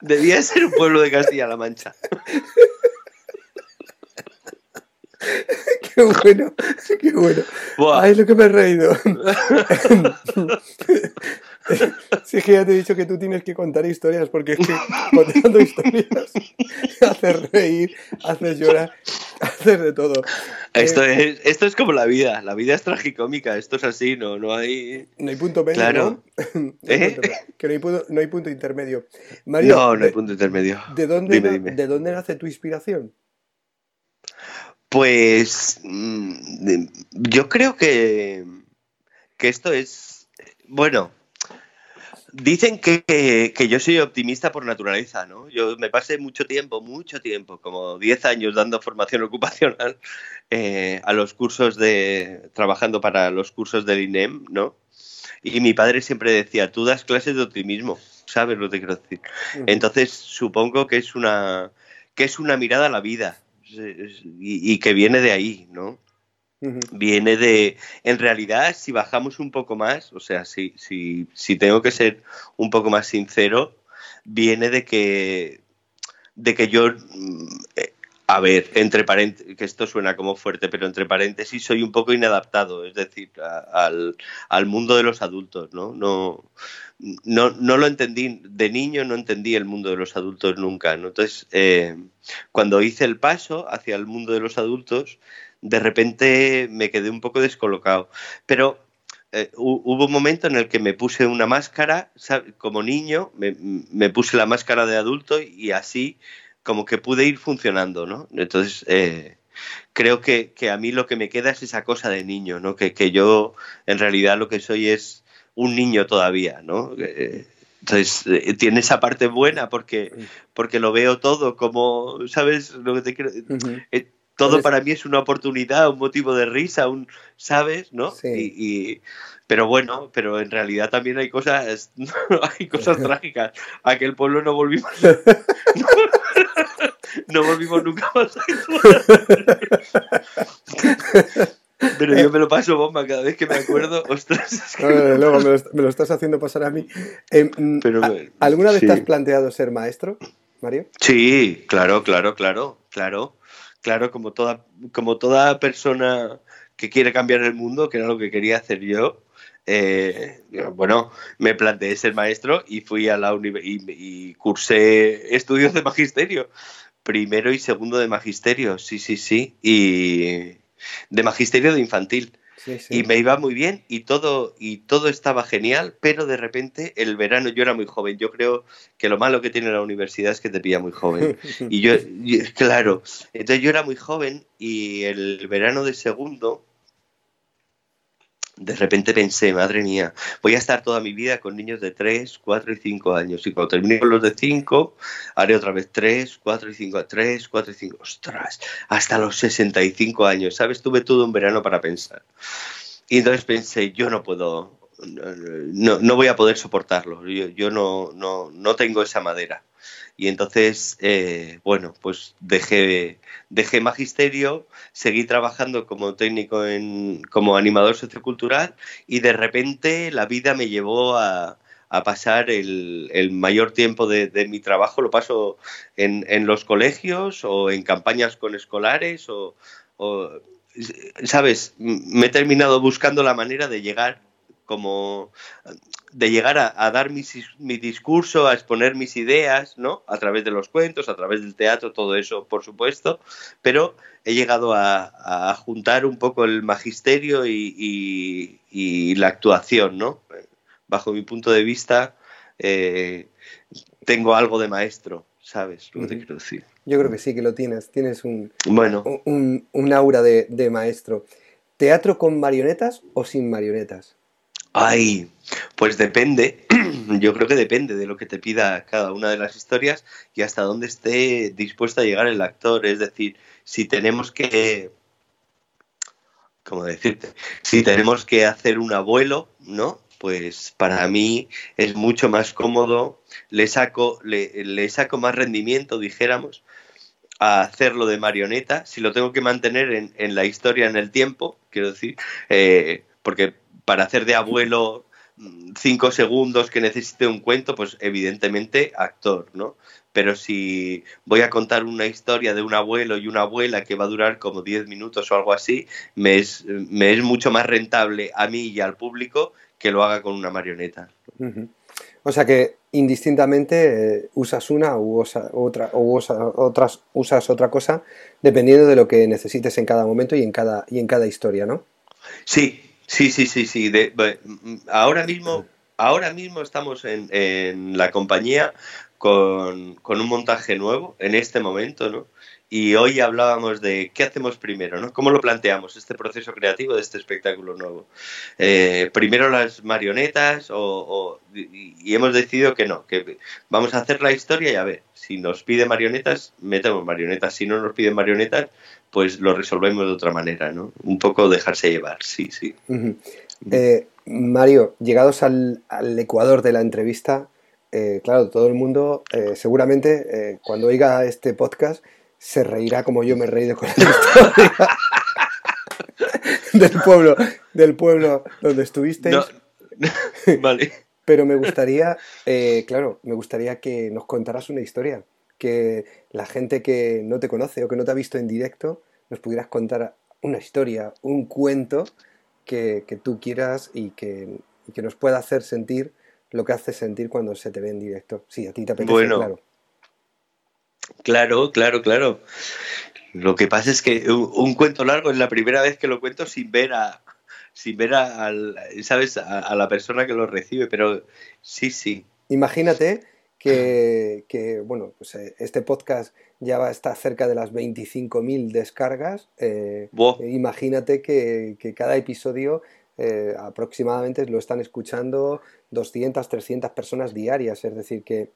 debía ser un pueblo de Castilla-La Mancha. Qué bueno, qué bueno. Ay, lo que me he reído. [laughs] [laughs] Sí, es que ya te he dicho que tú tienes que contar historias, porque es que contando historias [laughs] haces reír, haces llorar, [laughs] hacer de todo. Esto, eh, es, esto es como la vida, la vida es tragicómica, esto es así, no, no hay... No hay punto medio, claro. ¿no? ¿Eh? que no hay, punto, no hay, punto, intermedio. Mario, no, no hay punto intermedio. ¿de dónde, ¿De dónde nace tu inspiración? Pues mm, yo creo que, que esto es, bueno, Dicen que, yo soy optimista por naturaleza, ¿no? Yo me pasé mucho tiempo, mucho tiempo, como 10 años dando formación ocupacional [laughs] eh, a los cursos de, trabajando para los cursos del INEM, ¿no? Y mi padre siempre decía, tú das clases de optimismo, ¿sabes lo que quiero decir? Entonces supongo que es una, que es una mirada a la vida y que viene de ahí, ¿no? Viene de, en realidad, si bajamos un poco más, o sea, si, si, si tengo que ser un poco más sincero, viene de que, de que yo, mm, eh, a ver, entre paréntesis, que esto suena como fuerte, pero entre paréntesis soy un poco inadaptado, es decir, al, al, mundo de los adultos, ¿no? No, no, no lo entendí, de niño no entendí el mundo de los adultos nunca, ¿no? Entonces, eh, cuando hice el paso hacia el mundo de los adultos, de repente me quedé un poco descolocado. Pero eh, hubo un momento en el que me puse una máscara, como niño, me, puse la máscara de adulto y así como que pude ir funcionando, ¿no? Entonces, eh, creo que, a mí lo que me queda es esa cosa de niño, ¿no? Que, que, yo en realidad lo que soy es un niño todavía, ¿no? Eh, entonces, tiene esa parte buena porque, porque lo veo todo como, ¿sabes? Lo que te quiero eh, todo para mí es una oportunidad, un motivo de risa, un, ¿sabes? ¿No? Y, pero bueno, pero en realidad también hay cosas, [laughs] hay cosas [laughs] trágicas. Aquel pueblo no volvimos, [laughs] no, volvimos nunca más. Pero yo me lo paso bomba cada vez que me acuerdo. Ostras, luego me lo, estás haciendo pasar a mí. Em, mm, ¿Alguna vez te has planteado ser maestro, Mario? Sí, claro, claro, claro, claro. Claro, como toda, como toda persona que quiere cambiar el mundo, que era lo que quería hacer yo, eh, bueno, me planteé ser maestro y fui a la universidad y, cursé estudios de magisterio, primero y segundo de magisterio, sí, sí, sí, y de magisterio de infantil. Y me iba muy bien y todo, y todo estaba genial, pero de repente el verano yo era muy joven. Yo creo que lo malo que tiene la universidad es que te pilla muy joven. [laughs] Y yo, claro, entonces yo era muy joven y el verano de segundo de repente pensé, madre mía, voy a estar toda mi vida con niños de 3, 4 y 5 años. Y cuando termine con los de 5, haré otra vez 3, 4 y 5, 3, 4 y 5. Ostras, hasta los 65 años, ¿sabes? Tuve todo un verano para pensar. Y entonces pensé, yo no puedo, no, no voy a poder soportarlo. Yo, yo no, no, no tengo esa madera. Y entonces, eh, bueno, pues dejé, dejé magisterio, seguí trabajando como técnico en, como animador sociocultural y de repente la vida me llevó a, pasar el, mayor tiempo de, mi trabajo, lo paso en, en, los colegios o en campañas con escolares o, o, ¿sabes? Me he terminado buscando la manera de llegar como de llegar a, dar mi, discurso, a exponer mis ideas, ¿no? A través de los cuentos, a través del teatro, todo eso, por supuesto, pero he llegado a, juntar un poco el magisterio y, la actuación, ¿no? Bajo mi punto de vista, eh, tengo algo de maestro, ¿sabes lo que te quiero decir? Yo creo que sí, que lo tienes. Tienes un, bueno. un, aura de maestro. ¿Teatro con marionetas o sin marionetas? Ay, pues depende, [clears throat] yo creo que depende de lo que te pida cada una de las historias y hasta dónde esté dispuesto a llegar el actor. Es decir, si tenemos que, ¿cómo decirte? Si tenemos que hacer un abuelo, ¿no? Pues para mí es mucho más cómodo, le saco, le, saco más rendimiento, dijéramos, a hacerlo de marioneta, si lo tengo que mantener en, en la historia, en el tiempo, quiero decir, eh, porque para hacer de abuelo mm, cinco segundos que necesite un cuento, pues evidentemente actor, ¿no? Pero si voy a contar una historia de un abuelo y una abuela que va a durar como diez minutos o algo así, me es, me es mucho más rentable a mí y al público que lo haga con una marioneta. O sea que indistintamente eh, usas una u otra, o otras, usas otra cosa dependiendo de lo que necesites en cada momento y en cada, y en cada historia, ¿no? Sí, Sí, sí, sí, sí. ahora mismo, ahora mismo estamos en, en la compañía con, con, un montaje nuevo en este momento, ¿no? Y hoy hablábamos de qué hacemos primero, ¿no? ¿Cómo lo planteamos este proceso creativo de este espectáculo nuevo? Eh, primero las marionetas o, y hemos decidido que no, que vamos a hacer la historia y a ver, si nos pide marionetas, metemos marionetas, si no nos piden marionetas, pues lo resolvemos de otra manera, ¿no? Un poco dejarse llevar, sí, sí. Eh, Mario, llegados al, ecuador de la entrevista, eh, claro, todo el mundo eh, seguramente cuando oiga este podcast se reirá como yo me he reído con la historia [laughs] del pueblo, del pueblo donde estuvisteis. [laughs] vale. [laughs] Pero me gustaría, claro, me gustaría que nos contaras una historia que la gente que no te conoce o que no te ha visto en directo nos pudieras contar una historia, un cuento que, tú quieras y que, nos pueda hacer sentir lo que hace sentir cuando se te ve en directo. Sí, a ti te apetece, bueno, claro. Claro, claro, claro. Lo que pasa es que un, cuento largo es la primera vez que lo cuento sin ver a, sin ver a, ¿sabes? a, la persona que lo recibe, pero sí, sí. Imagínate que, bueno, pues eh, este podcast ya va a estar cerca de las 25.000 descargas. Eh, imagínate que, cada episodio eh, aproximadamente lo están escuchando 200, 300 personas diarias. Es decir, que...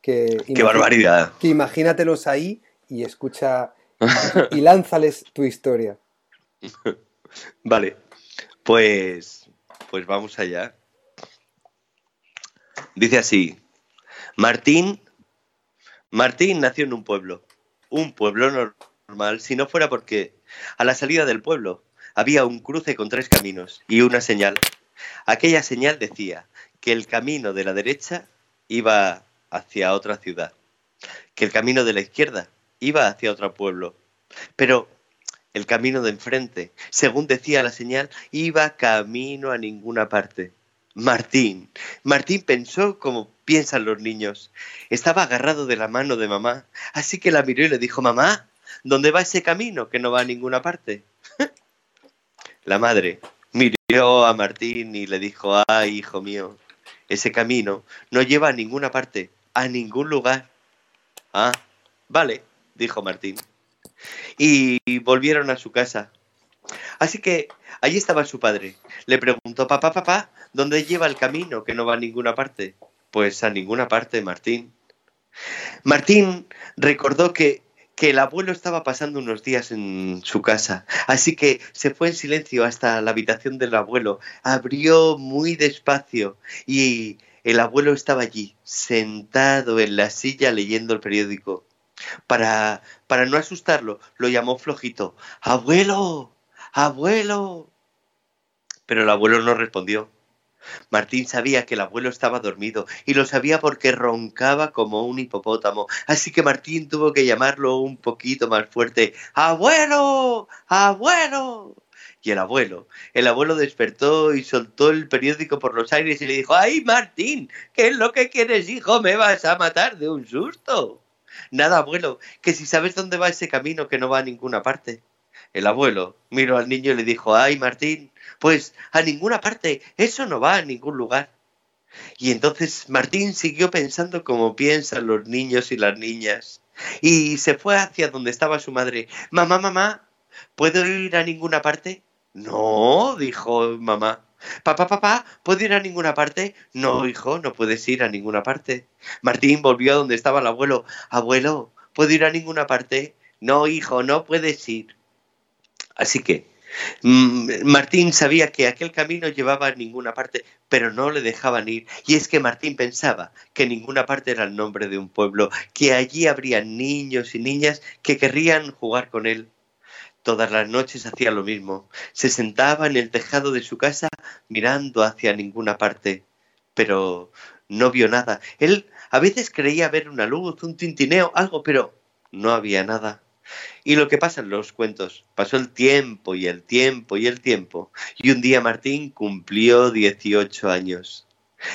que ¡Qué barbaridad! Que imagínatelos ahí y escucha [laughs] y lánzales tu historia. [laughs] Vale, pues, pues vamos allá. Dice así, Martín, Martín nació en un pueblo, un pueblo normal, si no fuera porque a la salida del pueblo había un cruce con tres caminos y una señal. Aquella señal decía que el camino de la derecha iba hacia otra ciudad, que el camino de la izquierda iba hacia otro pueblo, pero el camino de enfrente, según decía la señal, iba camino a ninguna parte. Martín. Martín pensó como piensan los niños. Estaba agarrado de la mano de mamá, así que la miró y le dijo, mamá, ¿dónde va ese camino que no va a ninguna parte? [laughs] la madre miró a Martín y le dijo, ay, hijo mío, ese camino no lleva a ninguna parte, a ningún lugar. Ah, vale, dijo Martín. Y volvieron a su casa. Así que allí estaba su padre. Le preguntó, papá, papá, ¿dónde lleva el camino que no va a ninguna parte? Pues a ninguna parte, Martín. Martín recordó que, que el abuelo estaba pasando unos días en su casa, así que se fue en silencio hasta la habitación del abuelo, abrió muy despacio y el abuelo estaba allí, sentado en la silla leyendo el periódico. Para, para no asustarlo, lo llamó flojito, Abuelo, abuelo. Pero el abuelo no respondió. Martín sabía que el abuelo estaba dormido y lo sabía porque roncaba como un hipopótamo. Así que Martín tuvo que llamarlo un poquito más fuerte. ¡Abuelo! ¡Abuelo! Y el abuelo, el abuelo despertó y soltó el periódico por los aires y le dijo, ¡ay, Martín! ¿Qué es lo que quieres, hijo? ¿Me vas a matar de un susto? Nada, abuelo, que si sabes dónde va ese camino que no va a ninguna parte. El abuelo miró al niño y le dijo, ay Martín, pues a ninguna parte, eso no va a ningún lugar. Y entonces Martín siguió pensando como piensan los niños y las niñas. Y se fue hacia donde estaba su madre. Mamá, mamá, ¿puedo ir a ninguna parte? No, dijo mamá. Papá, papá, ¿puedo ir a ninguna parte? No, hijo, no puedes ir a ninguna parte. Martín volvió a donde estaba el abuelo. Abuelo, ¿puedo ir a ninguna parte? No, hijo, no puedes ir. Así que Martín sabía que aquel camino llevaba a ninguna parte, pero no le dejaban ir. Y es que Martín pensaba que ninguna parte era el nombre de un pueblo, que allí habría niños y niñas que querrían jugar con él. Todas las noches hacía lo mismo. Se sentaba en el tejado de su casa mirando hacia ninguna parte, pero no vio nada. Él a veces creía ver una luz, un tintineo, algo, pero no había nada. Y lo que pasa en los cuentos, pasó el tiempo y el tiempo y el tiempo, y un día Martín cumplió 18 años.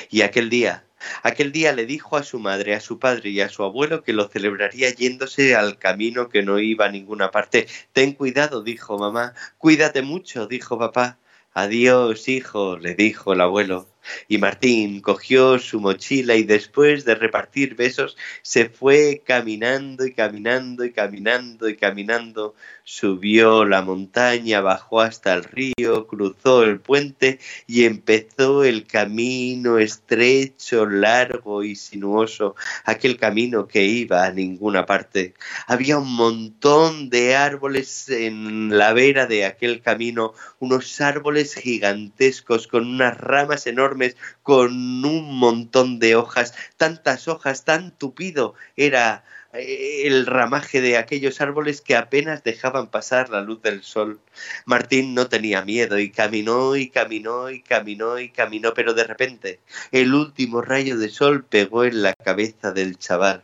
Y aquel día, aquel día le dijo a su madre, a su padre y a su abuelo que lo celebraría yéndose al camino que no iba a ninguna parte. Ten cuidado, dijo mamá, cuídate mucho, dijo papá. Adiós, hijo, le dijo el abuelo. Y Martín cogió su mochila y después de repartir besos se fue caminando y caminando y caminando y caminando subió la montaña, bajó hasta el río, cruzó el puente y empezó el camino estrecho, largo y sinuoso, aquel camino que iba a ninguna parte. Había un montón de árboles en la vera de aquel camino, unos árboles gigantescos con unas ramas enormes, con un montón de hojas, tantas hojas, tan tupido era el ramaje de aquellos árboles que apenas dejaban pasar la luz del sol. Martín no tenía miedo y caminó y caminó y caminó y caminó, pero de repente el último rayo de sol pegó en la cabeza del chaval.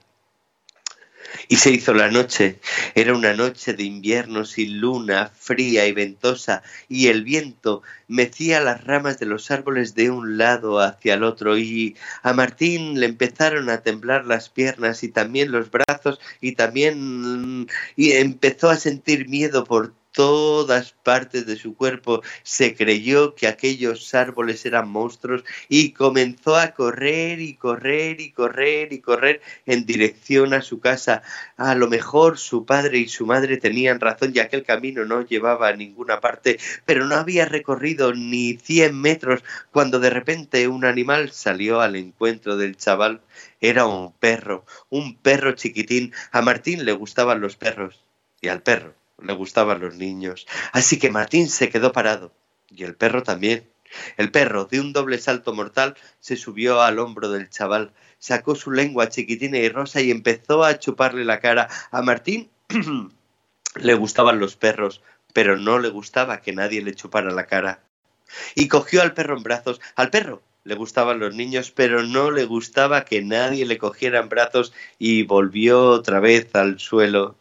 Y se hizo la noche. Era una noche de invierno sin luna, fría y ventosa, y el viento mecía las ramas de los árboles de un lado hacia el otro, y a Martín le empezaron a temblar las piernas y también los brazos, y también y empezó a sentir miedo por todas partes de su cuerpo, se creyó que aquellos árboles eran monstruos y comenzó a correr y correr y correr y correr en dirección a su casa. A lo mejor su padre y su madre tenían razón ya que el camino no llevaba a ninguna parte, pero no había recorrido ni cien metros cuando de repente un animal salió al encuentro del chaval. Era un perro, un perro chiquitín. A Martín le gustaban los perros y al perro le gustaban los niños. Así que Martín se quedó parado. Y el perro también. El perro, de un doble salto mortal, se subió al hombro del chaval, sacó su lengua chiquitina y rosa y empezó a chuparle la cara. A Martín [clears throat] le gustaban los perros, pero no le gustaba que nadie le chupara la cara. Y cogió al perro en brazos. Al perro le gustaban los niños, pero no le gustaba que nadie le cogiera en brazos y volvió otra vez al suelo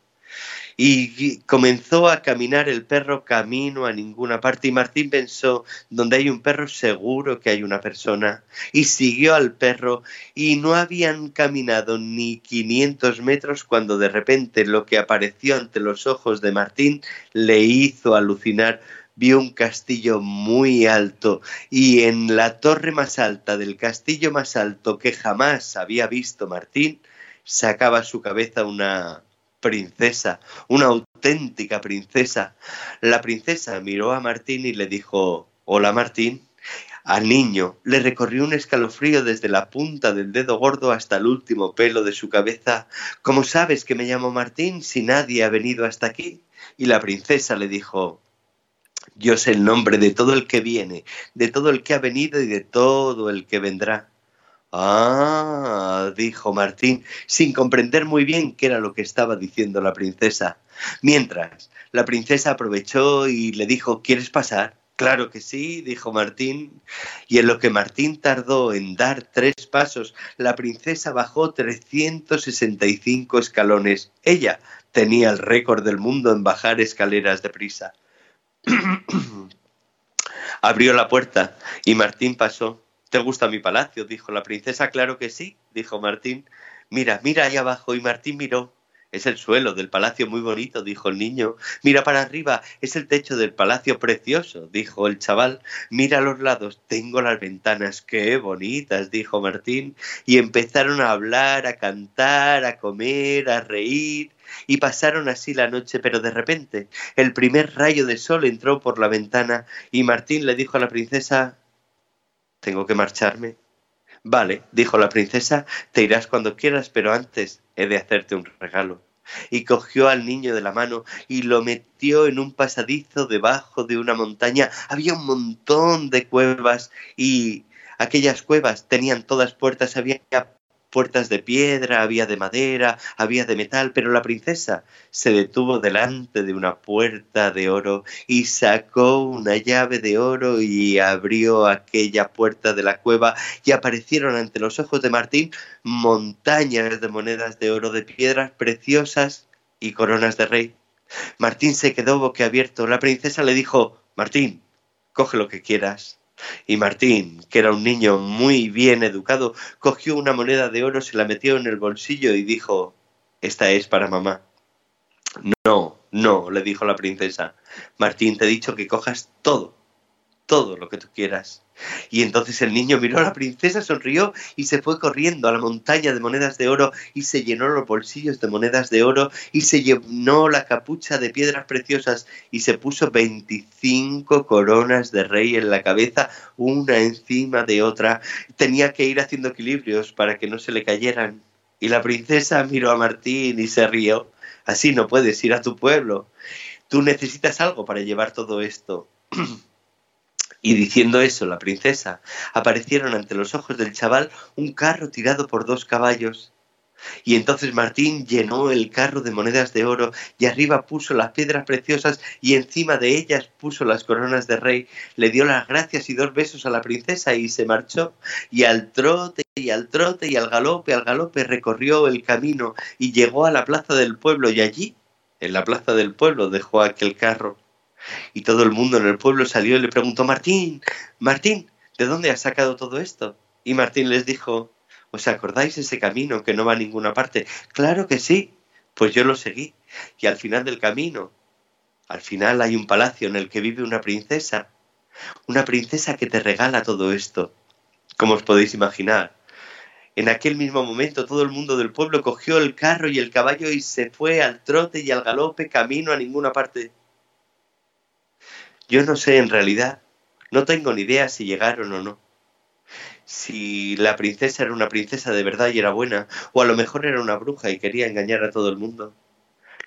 y comenzó a caminar el perro camino a ninguna parte. Y Martín pensó, donde hay un perro seguro que hay una persona y siguió al perro y no habían caminado ni 500 metros cuando de repente lo que apareció ante los ojos de Martín le hizo alucinar. Vio un castillo muy alto y en la torre más alta del castillo más alto que jamás había visto Martín sacaba su cabeza una princesa, una auténtica princesa. La princesa miró a Martín y le dijo, hola Martín. Al niño le recorrió un escalofrío desde la punta del dedo gordo hasta el último pelo de su cabeza. ¿Cómo sabes que me llamo Martín si nadie ha venido hasta aquí? Y la princesa le dijo, yo sé el nombre de todo el que viene, de todo el que ha venido y de todo el que vendrá. Ah, dijo Martín, sin comprender muy bien qué era lo que estaba diciendo la princesa. Mientras, la princesa aprovechó y le dijo, ¿quieres pasar? Claro que sí, dijo Martín. Y en lo que Martín tardó en dar tres pasos, la princesa bajó 365 escalones. Ella tenía el récord del mundo en bajar escaleras deprisa. [clears throat] Abrió la puerta y Martín pasó. ¿Te gusta mi palacio? dijo la princesa. Claro que sí, dijo Martín. Mira, mira ahí abajo. Y Martín miró. Es el suelo del palacio muy bonito, dijo el niño. Mira para arriba, es el techo del palacio precioso, dijo el chaval. Mira a los lados, tengo las ventanas, qué bonitas, dijo Martín. Y empezaron a hablar, a cantar, a comer, a reír. Y pasaron así la noche, pero de repente el primer rayo de sol entró por la ventana y Martín le dijo a la princesa tengo que marcharme. Vale, dijo la princesa, te irás cuando quieras, pero antes he de hacerte un regalo. Y cogió al niño de la mano y lo metió en un pasadizo debajo de una montaña. Había un montón de cuevas y aquellas cuevas tenían todas puertas, había puertas de piedra, había de madera, había de metal, pero la princesa se detuvo delante de una puerta de oro y sacó una llave de oro y abrió aquella puerta de la cueva y aparecieron ante los ojos de Martín montañas de monedas de oro de piedras preciosas y coronas de rey. Martín se quedó boquiabierto. La princesa le dijo, Martín, coge lo que quieras. Y Martín, que era un niño muy bien educado, cogió una moneda de oro, se la metió en el bolsillo y dijo, esta es para mamá. No, no, le dijo la princesa. Martín, te he dicho que cojas todo, todo lo que tú quieras. Y entonces el niño miró a la princesa, sonrió y se fue corriendo a la montaña de monedas de oro y se llenó los bolsillos de monedas de oro y se llenó la capucha de piedras preciosas y se puso 25 coronas de rey en la cabeza, una encima de otra. Tenía que ir haciendo equilibrios para que no se le cayeran. Y la princesa miró a Martín y se rió. Así no puedes ir a tu pueblo. Tú necesitas algo para llevar todo esto. [clears throat] Y diciendo eso, la princesa, aparecieron ante los ojos del chaval un carro tirado por dos caballos. Y entonces Martín llenó el carro de monedas de oro y arriba puso las piedras preciosas y encima de ellas puso las coronas de rey, le dio las gracias y dos besos a la princesa y se marchó. Y al trote y al trote y al galope, al galope recorrió el camino y llegó a la plaza del pueblo y allí, en la plaza del pueblo, dejó aquel carro. Y todo el mundo en el pueblo salió y le preguntó, Martín, Martín, ¿de dónde has sacado todo esto? Y Martín les dijo, ¿os acordáis ese camino que no va a ninguna parte? Claro que sí, pues yo lo seguí. Y al final del camino Al final hay un palacio en el que vive una princesa, una princesa que te regala todo esto, como os podéis imaginar. En aquel mismo momento todo el mundo del pueblo cogió el carro y el caballo y se fue al trote y al galope camino a ninguna parte. Yo no sé en realidad, no tengo ni idea si llegaron o no. Si la princesa era una princesa de verdad y era buena, o a lo mejor era una bruja y quería engañar a todo el mundo.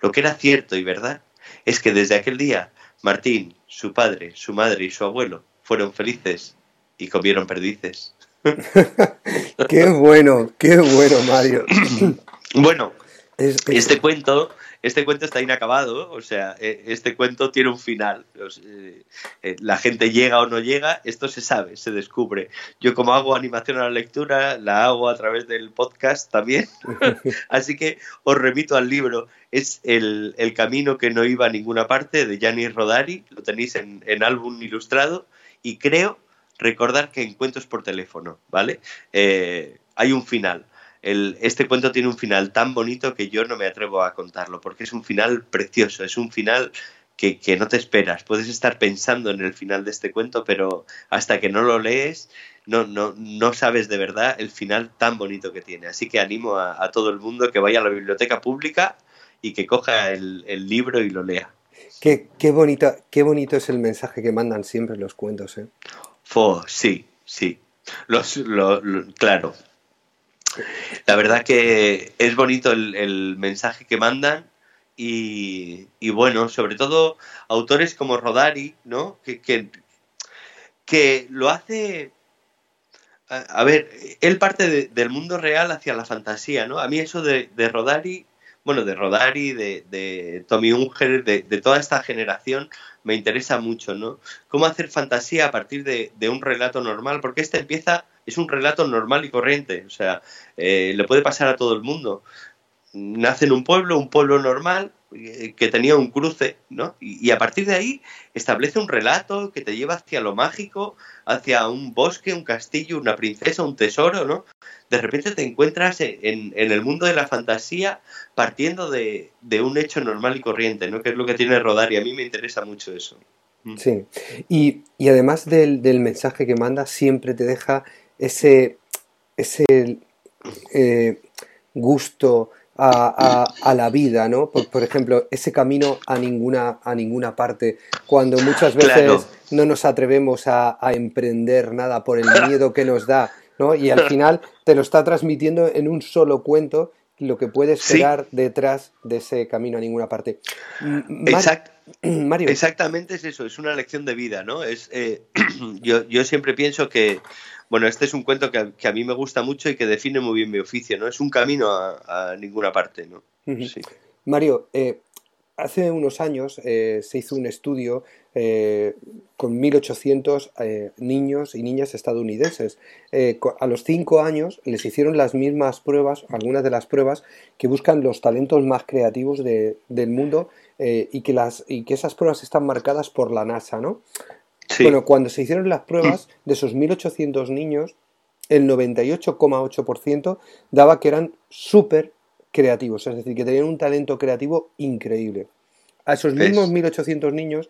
Lo que era cierto y verdad es que desde aquel día Martín, su padre, su madre y su abuelo fueron felices y comieron perdices. [laughs] qué bueno, qué bueno, Mario. bueno, este cuento este cuento está inacabado, o sea, e, este cuento tiene un final. Eh, eh, la gente llega o no llega, esto se sabe, se descubre. Yo como hago animación a la lectura, la hago a través del podcast también. [laughs] Así que os remito al libro. Es el, camino que no iba a ninguna parte de Gianni Rodari, lo tenéis en, álbum ilustrado y creo recordar que encuentros por teléfono, ¿vale? Eh, hay un final este cuento tiene un final tan bonito que yo no me atrevo a contarlo, porque es un final precioso, es un final que, no te esperas. Puedes estar pensando en el final de este cuento, pero hasta que no lo lees, no, no, no sabes de verdad el final tan bonito que tiene. Así que animo a, todo el mundo que vaya a la biblioteca pública y que coja el, libro y lo lea. Qué, qué, bonito, qué bonito es el mensaje que mandan siempre los cuentos, ¿eh? sí, sí. Los, claro, la verdad que es bonito el, mensaje que mandan y, bueno, sobre todo autores como Rodari, ¿no? Que, que, lo hace... A, ver, él parte del mundo real hacia la fantasía, ¿no? A mí eso de, de Rodari bueno, de Rodari, de, de Tommy Unger, de, toda esta generación, me interesa mucho, ¿no? Cómo hacer fantasía a partir de, un relato normal, porque este empieza, es un relato normal y corriente, o sea, eh, le puede pasar a todo el mundo. Nace en un pueblo, un pueblo normal, eh, que tenía un cruce, ¿no? Y, a partir de ahí establece un relato que te lleva hacia lo mágico, hacia un bosque, un castillo, una princesa, un tesoro, ¿no? De repente te encuentras en, el mundo de la fantasía partiendo de, un hecho normal y corriente, ¿no? Que es lo que tiene Rodar y a mí me interesa mucho eso. Mm. Sí, y, además del, mensaje que manda, siempre te deja ese, ese eh, gusto, a, la vida, ¿no? Por, ejemplo, ese camino a ninguna, a ninguna parte, cuando muchas veces no nos atrevemos a, emprender nada por el miedo que nos da, ¿no? Y al final te lo está transmitiendo en un solo cuento lo que puedes esperar detrás de ese camino a ninguna parte. [clears throat] Mario. Exactamente es eso, es una lección de vida, ¿no? Es, eh, [clears throat] yo, yo siempre pienso que bueno, este es un cuento que a, mí me gusta mucho y que define muy bien mi oficio, ¿no? Es un camino a, ninguna parte, ¿no? Mario, eh, hace unos años eh, se hizo un estudio eh, con 1.800 niños y niñas estadounidenses. a los 5 años les hicieron las mismas pruebas, algunas de las pruebas que buscan los talentos más creativos del mundo y, que las, y que esas pruebas están marcadas por la NASA, ¿no? Bueno, cuando se hicieron las pruebas, de esos 1.800 niños, el 98,8% daba que eran súper creativos, es decir, que tenían un talento creativo increíble. A esos mismos 1.800 niños,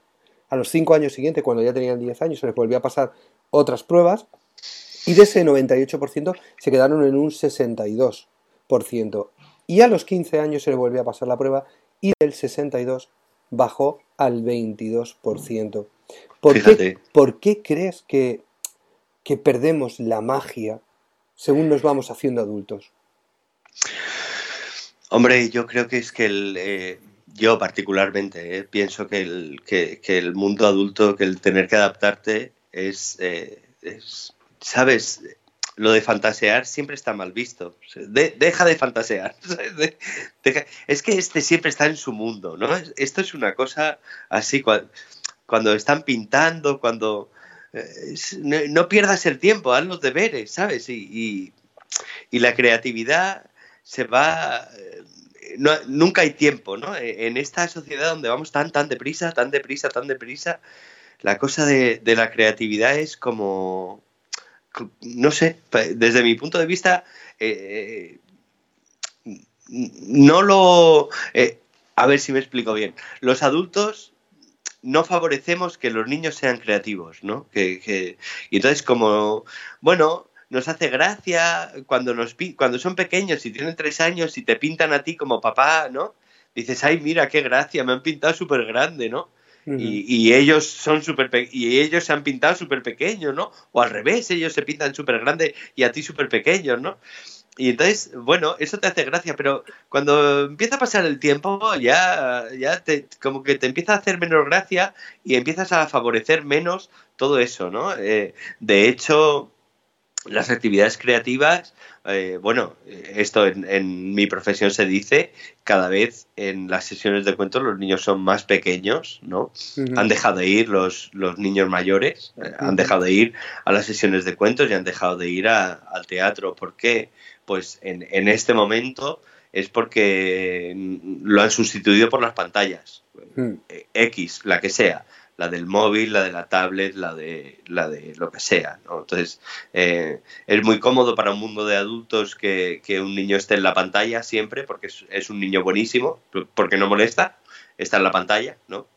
a los 5 años siguientes, cuando ya tenían 10 años, se les volvió a pasar otras pruebas y de ese 98% se quedaron en un 62%. Y a los 15 años se les volvió a pasar la prueba y del 62 bajó al 22%. ¿Por, qué, crees que, perdemos la magia según nos vamos haciendo adultos? Hombre, yo creo que es que el, eh, yo particularmente eh, pienso que el, que, el, mundo adulto, que el tener que adaptarte es, eh, ¿sabes? Lo de fantasear siempre está mal visto. deja de fantasear. [laughs] es que este siempre está en su mundo, ¿no? Esto es una cosa así cuando están pintando, cuando... Eh, no, pierdas el tiempo, haz los deberes, ¿sabes? Y, la creatividad se va... Eh, nunca hay tiempo, ¿no? E, en esta sociedad donde vamos tan, tan deprisa, tan deprisa, tan deprisa, la cosa de, la creatividad es como... No sé, desde mi punto de vista, eh, no lo... a ver si me explico bien. Los adultos no favorecemos que los niños sean creativos, ¿no? Que, y entonces como, bueno, nos hace gracia cuando, nos, cuando son pequeños y tienen tres años y te pintan a ti como papá, ¿no? Dices, ay, mira, qué gracia, me han pintado súper grande, ¿no? y, ellos son súper y ellos se han pintado súper pequeños, ¿no? O al revés, ellos se pintan súper grande y a ti súper pequeños, ¿no? Y entonces, bueno, eso te hace gracia, pero cuando empieza a pasar el tiempo, ya, ya te, como que te empieza a hacer menos gracia y empiezas a favorecer menos todo eso, ¿no? Eh, de hecho, las actividades creativas, eh, bueno, esto en, mi profesión se dice, cada vez en las sesiones de cuentos los niños son más pequeños, ¿no? Han dejado de ir los, los niños mayores, eh, han dejado de ir a las sesiones de cuentos y han dejado de ir al teatro. ¿Por qué? Pues en, en este momento es porque lo han sustituido por las pantallas. Hmm. X, la que sea, la del móvil, la de la tablet, la de, la de lo que sea. Entonces, eh, es muy cómodo para un mundo de adultos que, un niño esté en la pantalla siempre, porque es, un niño buenísimo, porque no molesta, está en la pantalla, ¿no?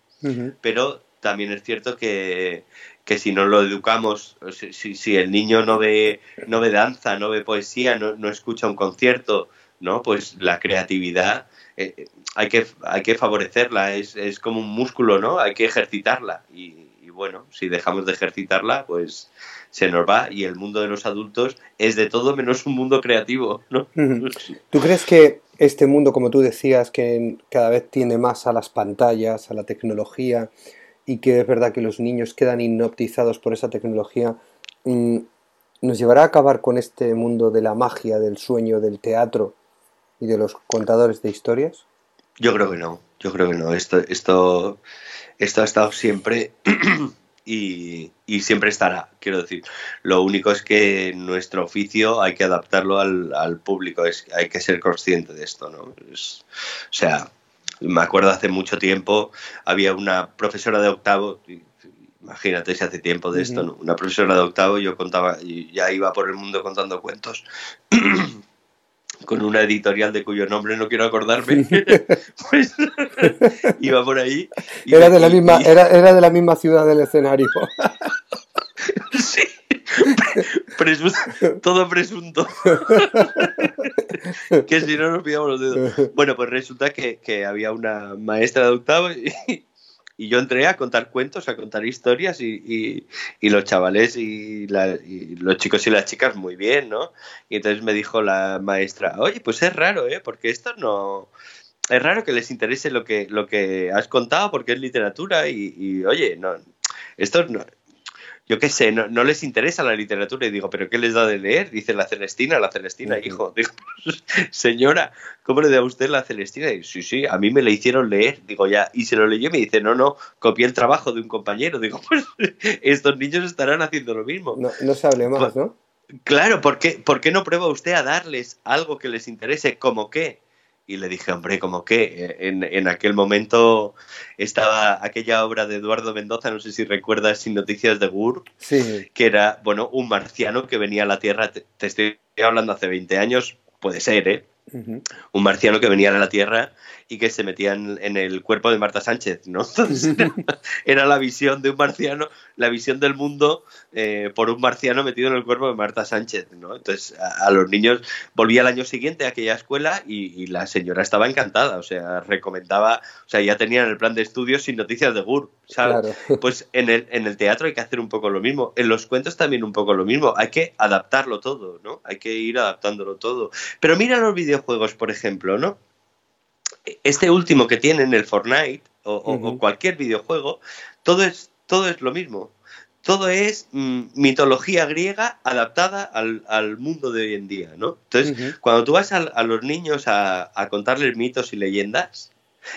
Pero también es cierto que, que si no lo educamos, si, si, el niño no ve, no ve danza, no ve poesía, no, no escucha un concierto, ¿no? Pues la creatividad eh, hay, que, hay que favorecerla, es, es, como un músculo, ¿no? Hay que ejercitarla. Y, bueno, si dejamos de ejercitarla, pues se nos va y el mundo de los adultos es de todo menos un mundo creativo, ¿no? ¿Tú crees que este mundo, como tú decías, que cada vez tiende más a las pantallas, a la tecnología, y que es verdad que los niños quedan hipnotizados por esa tecnología, mm, ¿nos llevará a acabar con este mundo de la magia, del sueño, del teatro y de los contadores de historias? Yo creo que no, yo creo que no. Esto, esto, esto ha estado siempre [clears throat] y, siempre estará, quiero decir. Lo único es que nuestro oficio hay que adaptarlo al, público, es, hay que ser consciente de esto, ¿no? o sea, me acuerdo hace mucho tiempo, había una profesora de octavo, imagínate si hace tiempo de esto, una profesora de octavo, yo contaba, ya iba por el mundo contando cuentos. [clears throat] con una editorial de cuyo nombre no quiero acordarme, [laughs] pues [laughs] iba por ahí. era, de la misma, era, era de la misma ciudad del escenario. [laughs] sí, [laughs] todo presunto. [laughs] que si no nos pillamos los dedos. Bueno, pues resulta que, había una maestra de octavo y, yo entré a contar cuentos, a contar historias y, los chavales y, los chicos y las chicas muy bien, ¿no? Y entonces me dijo la maestra, oye, pues es raro, ¿eh? Porque esto no... Es raro que les interese lo que, lo que has contado porque es literatura y, y oye, no, esto no, yo qué sé, no, les interesa la literatura y digo, ¿pero qué les da de leer? Dice la Celestina, la Celestina, hijo. Digo, [laughs] señora, ¿cómo le da a usted la Celestina? Y, sí, sí, a mí me la hicieron leer. Digo, ya, y se lo leyó y me dice, no, no, copié el trabajo de un compañero. Digo, [laughs] pues estos niños estarán haciendo lo mismo. No, no se hable más, ¿no? Claro, ¿por qué, ¿por qué no prueba usted a darles algo que les interese? ¿Como qué? Y le dije, hombre, como que en, en, aquel momento estaba aquella obra de Eduardo Mendoza, no sé si recuerdas, Sin Noticias de Gur, que era, bueno, un marciano que venía a la Tierra, te, te estoy hablando hace 20 años, puede ser, ¿eh? Un marciano que venía a la Tierra y que se metía en, el cuerpo de Marta Sánchez, ¿no? [laughs] era, la visión de un marciano, la visión del mundo eh, por un marciano metido en el cuerpo de Marta Sánchez, ¿no? Entonces a, los niños volvía al año siguiente a aquella escuela y, la señora estaba encantada, o sea, recomendaba, o sea, ya tenían el plan de estudios sin noticias de Gur, ¿sabes? [laughs] Pues en el, en el teatro hay que hacer un poco lo mismo, en los cuentos también un poco lo mismo, hay que adaptarlo todo, ¿no? Hay que ir adaptándolo todo. Pero mira los videojuegos, por ejemplo, ¿no? Este último que tienen, el Fortnite o, cualquier videojuego, todo es, todo es lo mismo. Todo es mm, mitología griega adaptada al, mundo de hoy en día, ¿no? Entonces, cuando tú vas a, los niños a, contarles mitos y leyendas,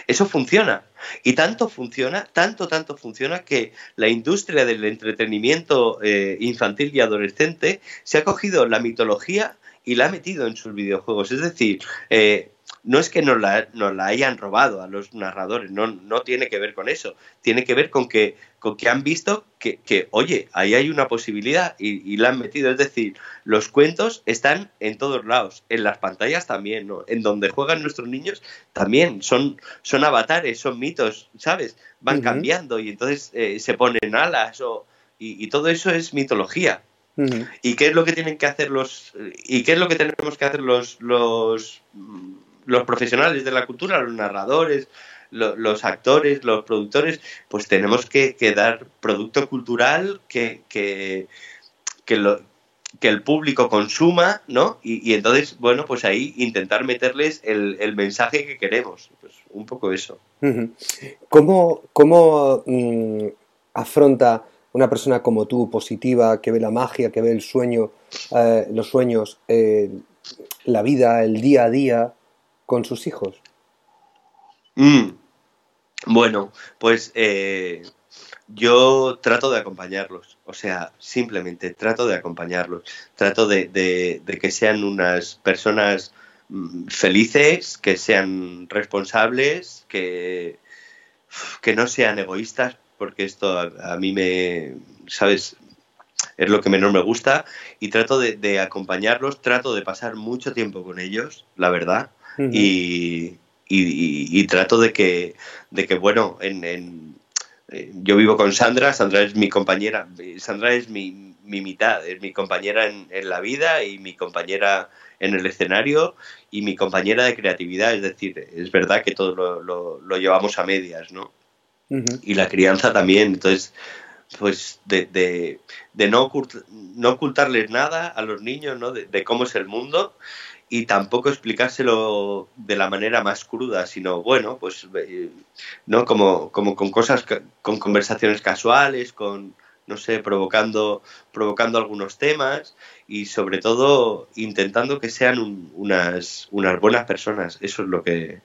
eso funciona. Y tanto funciona, tanto, tanto funciona que la industria del entretenimiento eh, infantil y adolescente se ha cogido la mitología y la ha metido en sus videojuegos. Es decir, eh, no es que nos la, nos la hayan robado a los narradores, no, no tiene que ver con eso, tiene que ver con que, con que han visto que, que oye, ahí hay una posibilidad y, la han metido. Es decir, los cuentos están en todos lados, en las pantallas también, ¿no? en donde juegan nuestros niños también, son, son avatares, son mitos, ¿sabes? Van cambiando y entonces eh, se ponen alas o, y, todo eso es mitología. ¿Y qué es lo que tienen que hacer los y qué es lo que tenemos que hacer los los los profesionales de la cultura, los narradores, los actores, los productores, pues tenemos que, dar producto cultural que, que, que el público consuma, ¿no? Y, entonces, bueno, pues ahí intentar meterles el, mensaje que queremos. Pues un poco eso. ¿Cómo, cómo mm, afronta una persona como tú, positiva, que ve la magia, que ve el sueño, eh, los sueños, eh, la vida, el día a día, con sus hijos? Mm. Bueno, pues eh, yo trato de acompañarlos, o sea, simplemente trato de acompañarlos, trato de, que sean unas personas mm, felices, que sean responsables, que, que no sean egoístas, porque esto a, mí me, ¿sabes? Es lo que menos me gusta y trato de acompañarlos, trato de pasar mucho tiempo con ellos, la verdad y, trato de que, de que bueno, en, en, eh, yo vivo con Sandra, Sandra es mi compañera, Sandra es mi, mi mitad, es mi compañera en, la vida y mi compañera en el escenario y mi compañera de creatividad, es decir, es verdad que todo lo, llevamos a medias, ¿no? Y la crianza también, entonces, pues de, de, de no, no ocultarles nada a los niños, ¿no? de cómo es el mundo y tampoco explicárselo de la manera más cruda, sino bueno, pues eh, no como, como con cosas, con conversaciones casuales, con no sé, provocando, provocando algunos temas y sobre todo intentando que sean unas, unas buenas personas. Eso es lo que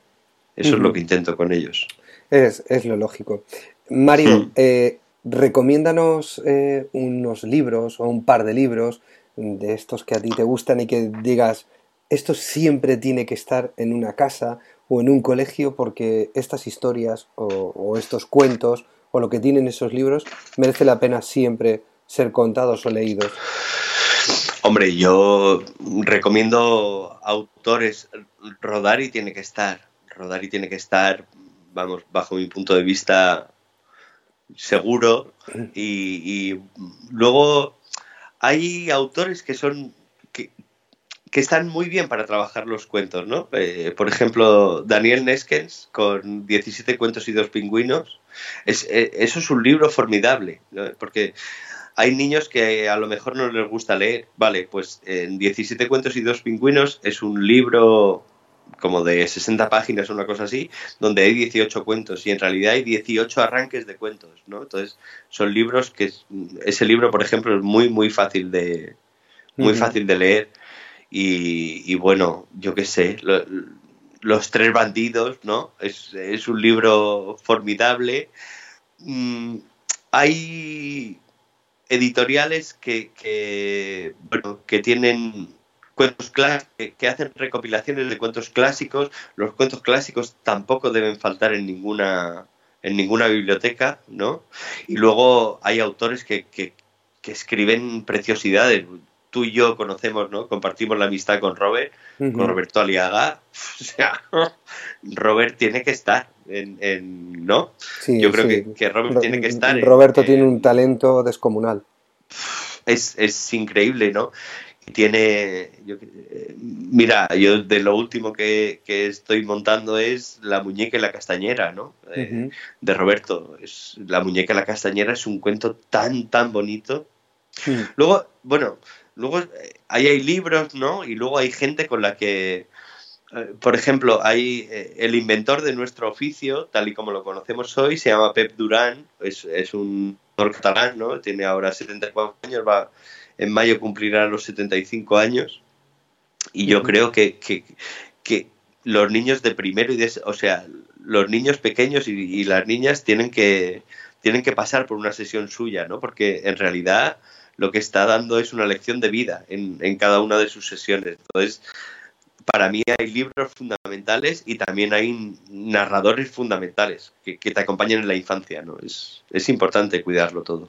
eso es lo que intento con ellos. Es, lo lógico. Mario, hmm. eh, recomiéndanos eh, unos libros o un par de libros de estos que a ti te gustan y que digas, esto siempre tiene que estar en una casa o en un colegio porque estas historias o, estos cuentos o lo que tienen esos libros merece la pena siempre ser contados o leídos. Hombre, yo recomiendo autores, Rodari tiene que estar, Rodari tiene que estar, vamos, bajo mi punto de vista, seguro. Y, y luego hay autores que son que están muy bien para trabajar los cuentos, ¿no? Eh, por ejemplo, Daniel Neskens con 17 cuentos y dos pingüinos. Es, eh, eso es un libro formidable, porque hay niños que a lo mejor no les gusta leer. Vale, pues en 17 cuentos y dos pingüinos es un libro como de 60 páginas o una cosa así, donde hay 18 cuentos y en realidad hay 18 arranques de cuentos, ¿no? Entonces, son libros que ese libro, por ejemplo, es muy muy fácil de muy fácil de leer y, bueno, yo qué sé, Los Tres Bandidos, ¿no? Es, un libro formidable. Mm, hay editoriales que, bueno, que tienen cuentos clásicos, que, hacen recopilaciones de cuentos clásicos. Los cuentos clásicos tampoco deben faltar en ninguna en ninguna biblioteca, ¿no? Y luego hay autores que, que, que escriben preciosidades tú y yo conocemos, ¿no? Compartimos la amistad con Robert, con Roberto Aliaga. [laughs] O sea, Robert tiene que estar en, ¿no? yo creo que, Robert tiene que estar. Roberto tiene un talento descomunal. Es, increíble, ¿no? tiene, mira, yo de lo último que, estoy montando es la muñeca y la castañera, ¿no? Eh, de Roberto. Es, la muñeca y la castañera es un cuento tan, tan bonito. Luego, bueno, Luego ahí hay libros, ¿no? Y luego hay gente con la que, eh, por ejemplo, hay eh, el inventor de nuestro oficio, tal y como lo conocemos hoy, se llama Pep Durán, es, es un catalán, ¿no? Tiene ahora 74 años, va, en mayo cumplirá los 75 años. Y yo creo que, que, que, los niños de primero y de, o sea, los niños pequeños y, y las niñas tienen que, tienen que pasar por una sesión suya, ¿no? Porque en realidad lo que está dando es una lección de vida en, cada una de sus sesiones. Entonces, para mí hay libros fundamentales y también hay narradores fundamentales que, te acompañan en la infancia, ¿no? Es, importante cuidarlo todo.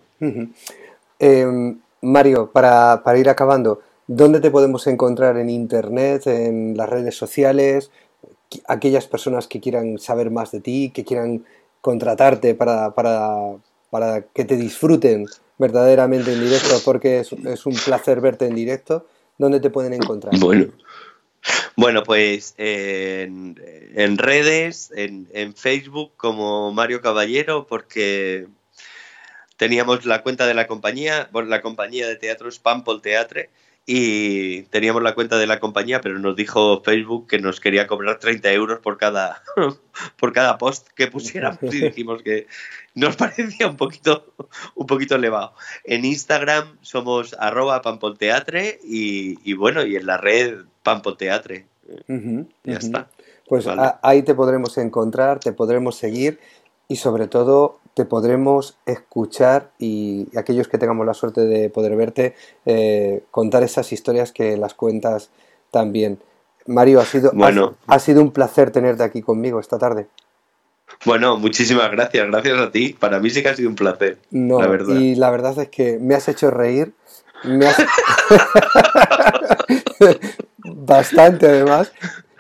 Em, Mario, para, para, ir acabando, ¿dónde te podemos encontrar en Internet, en las redes sociales? Aquellas personas que quieran saber más de ti, que quieran contratarte para, para, para que te disfruten verdaderamente en directo, porque es, un placer verte en directo. ¿Dónde te pueden encontrar? Bueno, bueno, pues en, redes, en, Facebook como Mario Caballero, porque teníamos la cuenta de la compañía, bueno, la compañía de teatro es Pampol Teatre, y teníamos la cuenta de la compañía, pero nos dijo Facebook que nos quería cobrar 30 euros por cada, [laughs] por cada post que pusiéramos y dijimos que nos [laughs] parecía un poquito, un poquito elevado. En Instagram somos arroba pampolteatre y, y bueno, y en la red Pampolteatre. ya está. Pues ahí te podremos encontrar, te podremos seguir y sobre todo te podremos escuchar y, aquellos que tengamos la suerte de poder verte, eh, contar esas historias que las cuentas también. Mario, ha sido, ha, sido un placer tenerte aquí conmigo esta tarde. Bueno, muchísimas gracias, gracias a ti. Para mí sí que ha sido un placer. No, la verdad. y la verdad es que me has hecho reír. [laughs] Bastante además.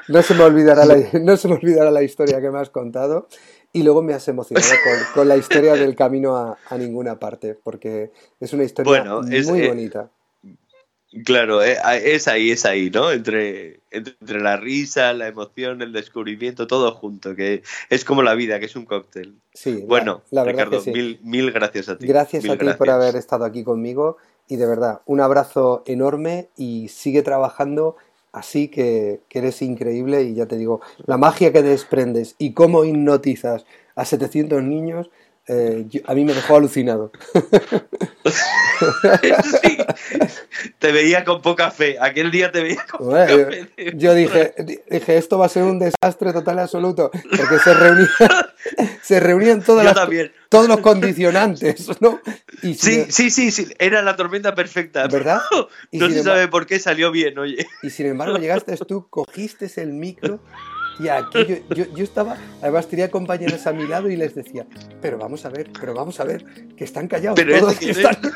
No se, me olvidará la, no se me olvidará la historia que me has contado. Y luego me has emocionado [laughs] con, la historia del camino a, ninguna parte, porque es una historia muy eh, bonita. Claro, eh, es ahí, es ahí, ¿no? Entre, entre la risa, la emoción, el descubrimiento, todo junto, que es como la vida, que es un cóctel. Sí, bueno, la, verdad Ricardo, mil, gracias a ti. Gracias a ti por haber estado aquí conmigo y de verdad, un abrazo enorme y sigue trabajando Así que, eres increíble y ya te digo, la magia que desprendes y cómo hipnotizas a 700 niños, eh, a mí me dejó alucinado. [laughs] te veía con poca fe. Aquel día te veía con poca fe. Yo dije, dije, esto va a ser un desastre total y absoluto, porque se reunían, se reunían todas todos los condicionantes, ¿no? sí, sí, sí, sí, era la tormenta perfecta. ¿Verdad? [laughs] no se sabe por qué salió bien, oye. Y sin embargo llegaste tú, cogiste el micro y aquí yo, yo, estaba, además tenía compañeros a mi lado y les decía, pero vamos a ver, pero vamos a ver, que están callados todos. que están... [laughs]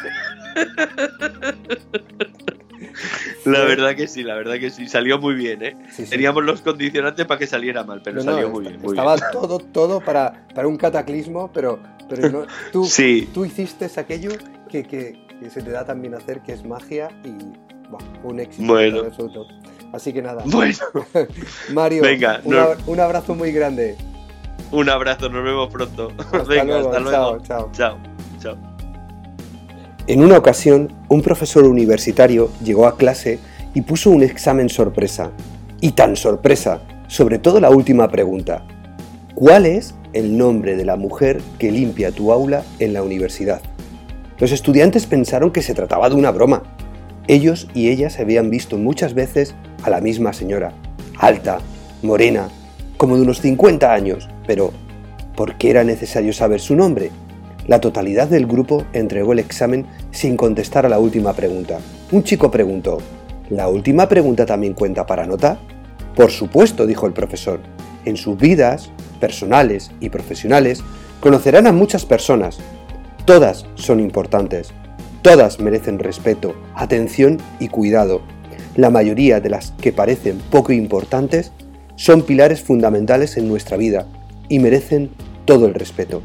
La verdad que sí, la verdad que sí, salió muy bien, ¿eh? Teníamos los condicionantes para que saliera mal, pero salió muy bien. estaba todo, todo para, para un cataclismo, pero, pero no, tú, [laughs] tú hiciste aquello que, que, se te da también hacer, que es magia y un éxito bueno. Así que nada. Bueno. [laughs] Mario, Venga, un abrazo muy grande. Un abrazo, nos vemos pronto. [laughs] Venga, hasta luego. Chao, chao. Chao. En una ocasión, un profesor universitario llegó a clase y puso un examen sorpresa. Y tan sorpresa, sobre todo la última pregunta. ¿Cuál es el nombre de la mujer que limpia tu aula en la universidad? Los estudiantes pensaron que se trataba de una broma. Ellos y ellas habían visto muchas veces a la misma señora, alta, morena, como de unos 50 años, pero ¿por qué era necesario saber su nombre? La totalidad del grupo entregó el examen sin contestar a la última pregunta. Un chico preguntó, ¿la última pregunta también cuenta para nota? Por supuesto, dijo el profesor. En sus vidas, personales y profesionales, conocerán a muchas personas. Todas son importantes. Todas merecen respeto, atención y cuidado la mayoría de las que parecen poco importantes son pilares fundamentales en nuestra vida y merecen todo el respeto.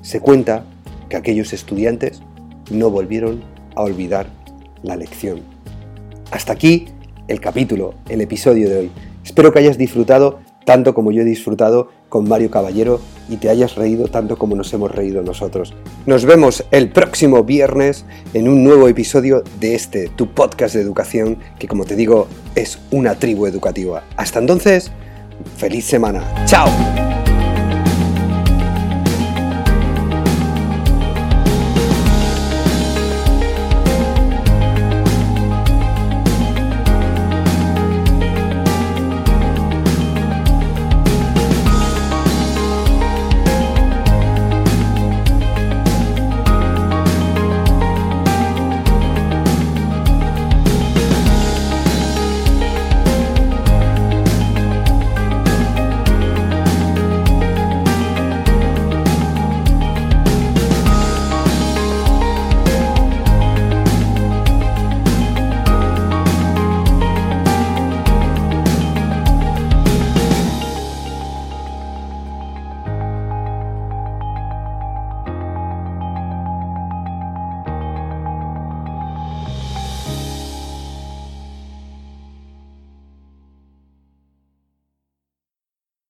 Se cuenta que aquellos estudiantes no volvieron a olvidar la lección. Hasta aquí el capítulo, el episodio de hoy. Espero que hayas disfrutado tanto como yo he disfrutado con Mario Caballero y te hayas reído tanto como nos hemos reído nosotros. Nos vemos el próximo viernes en un nuevo episodio de este, tu podcast de educación, que como te digo, es una tribu educativa. Hasta entonces, feliz semana. ¡Chao!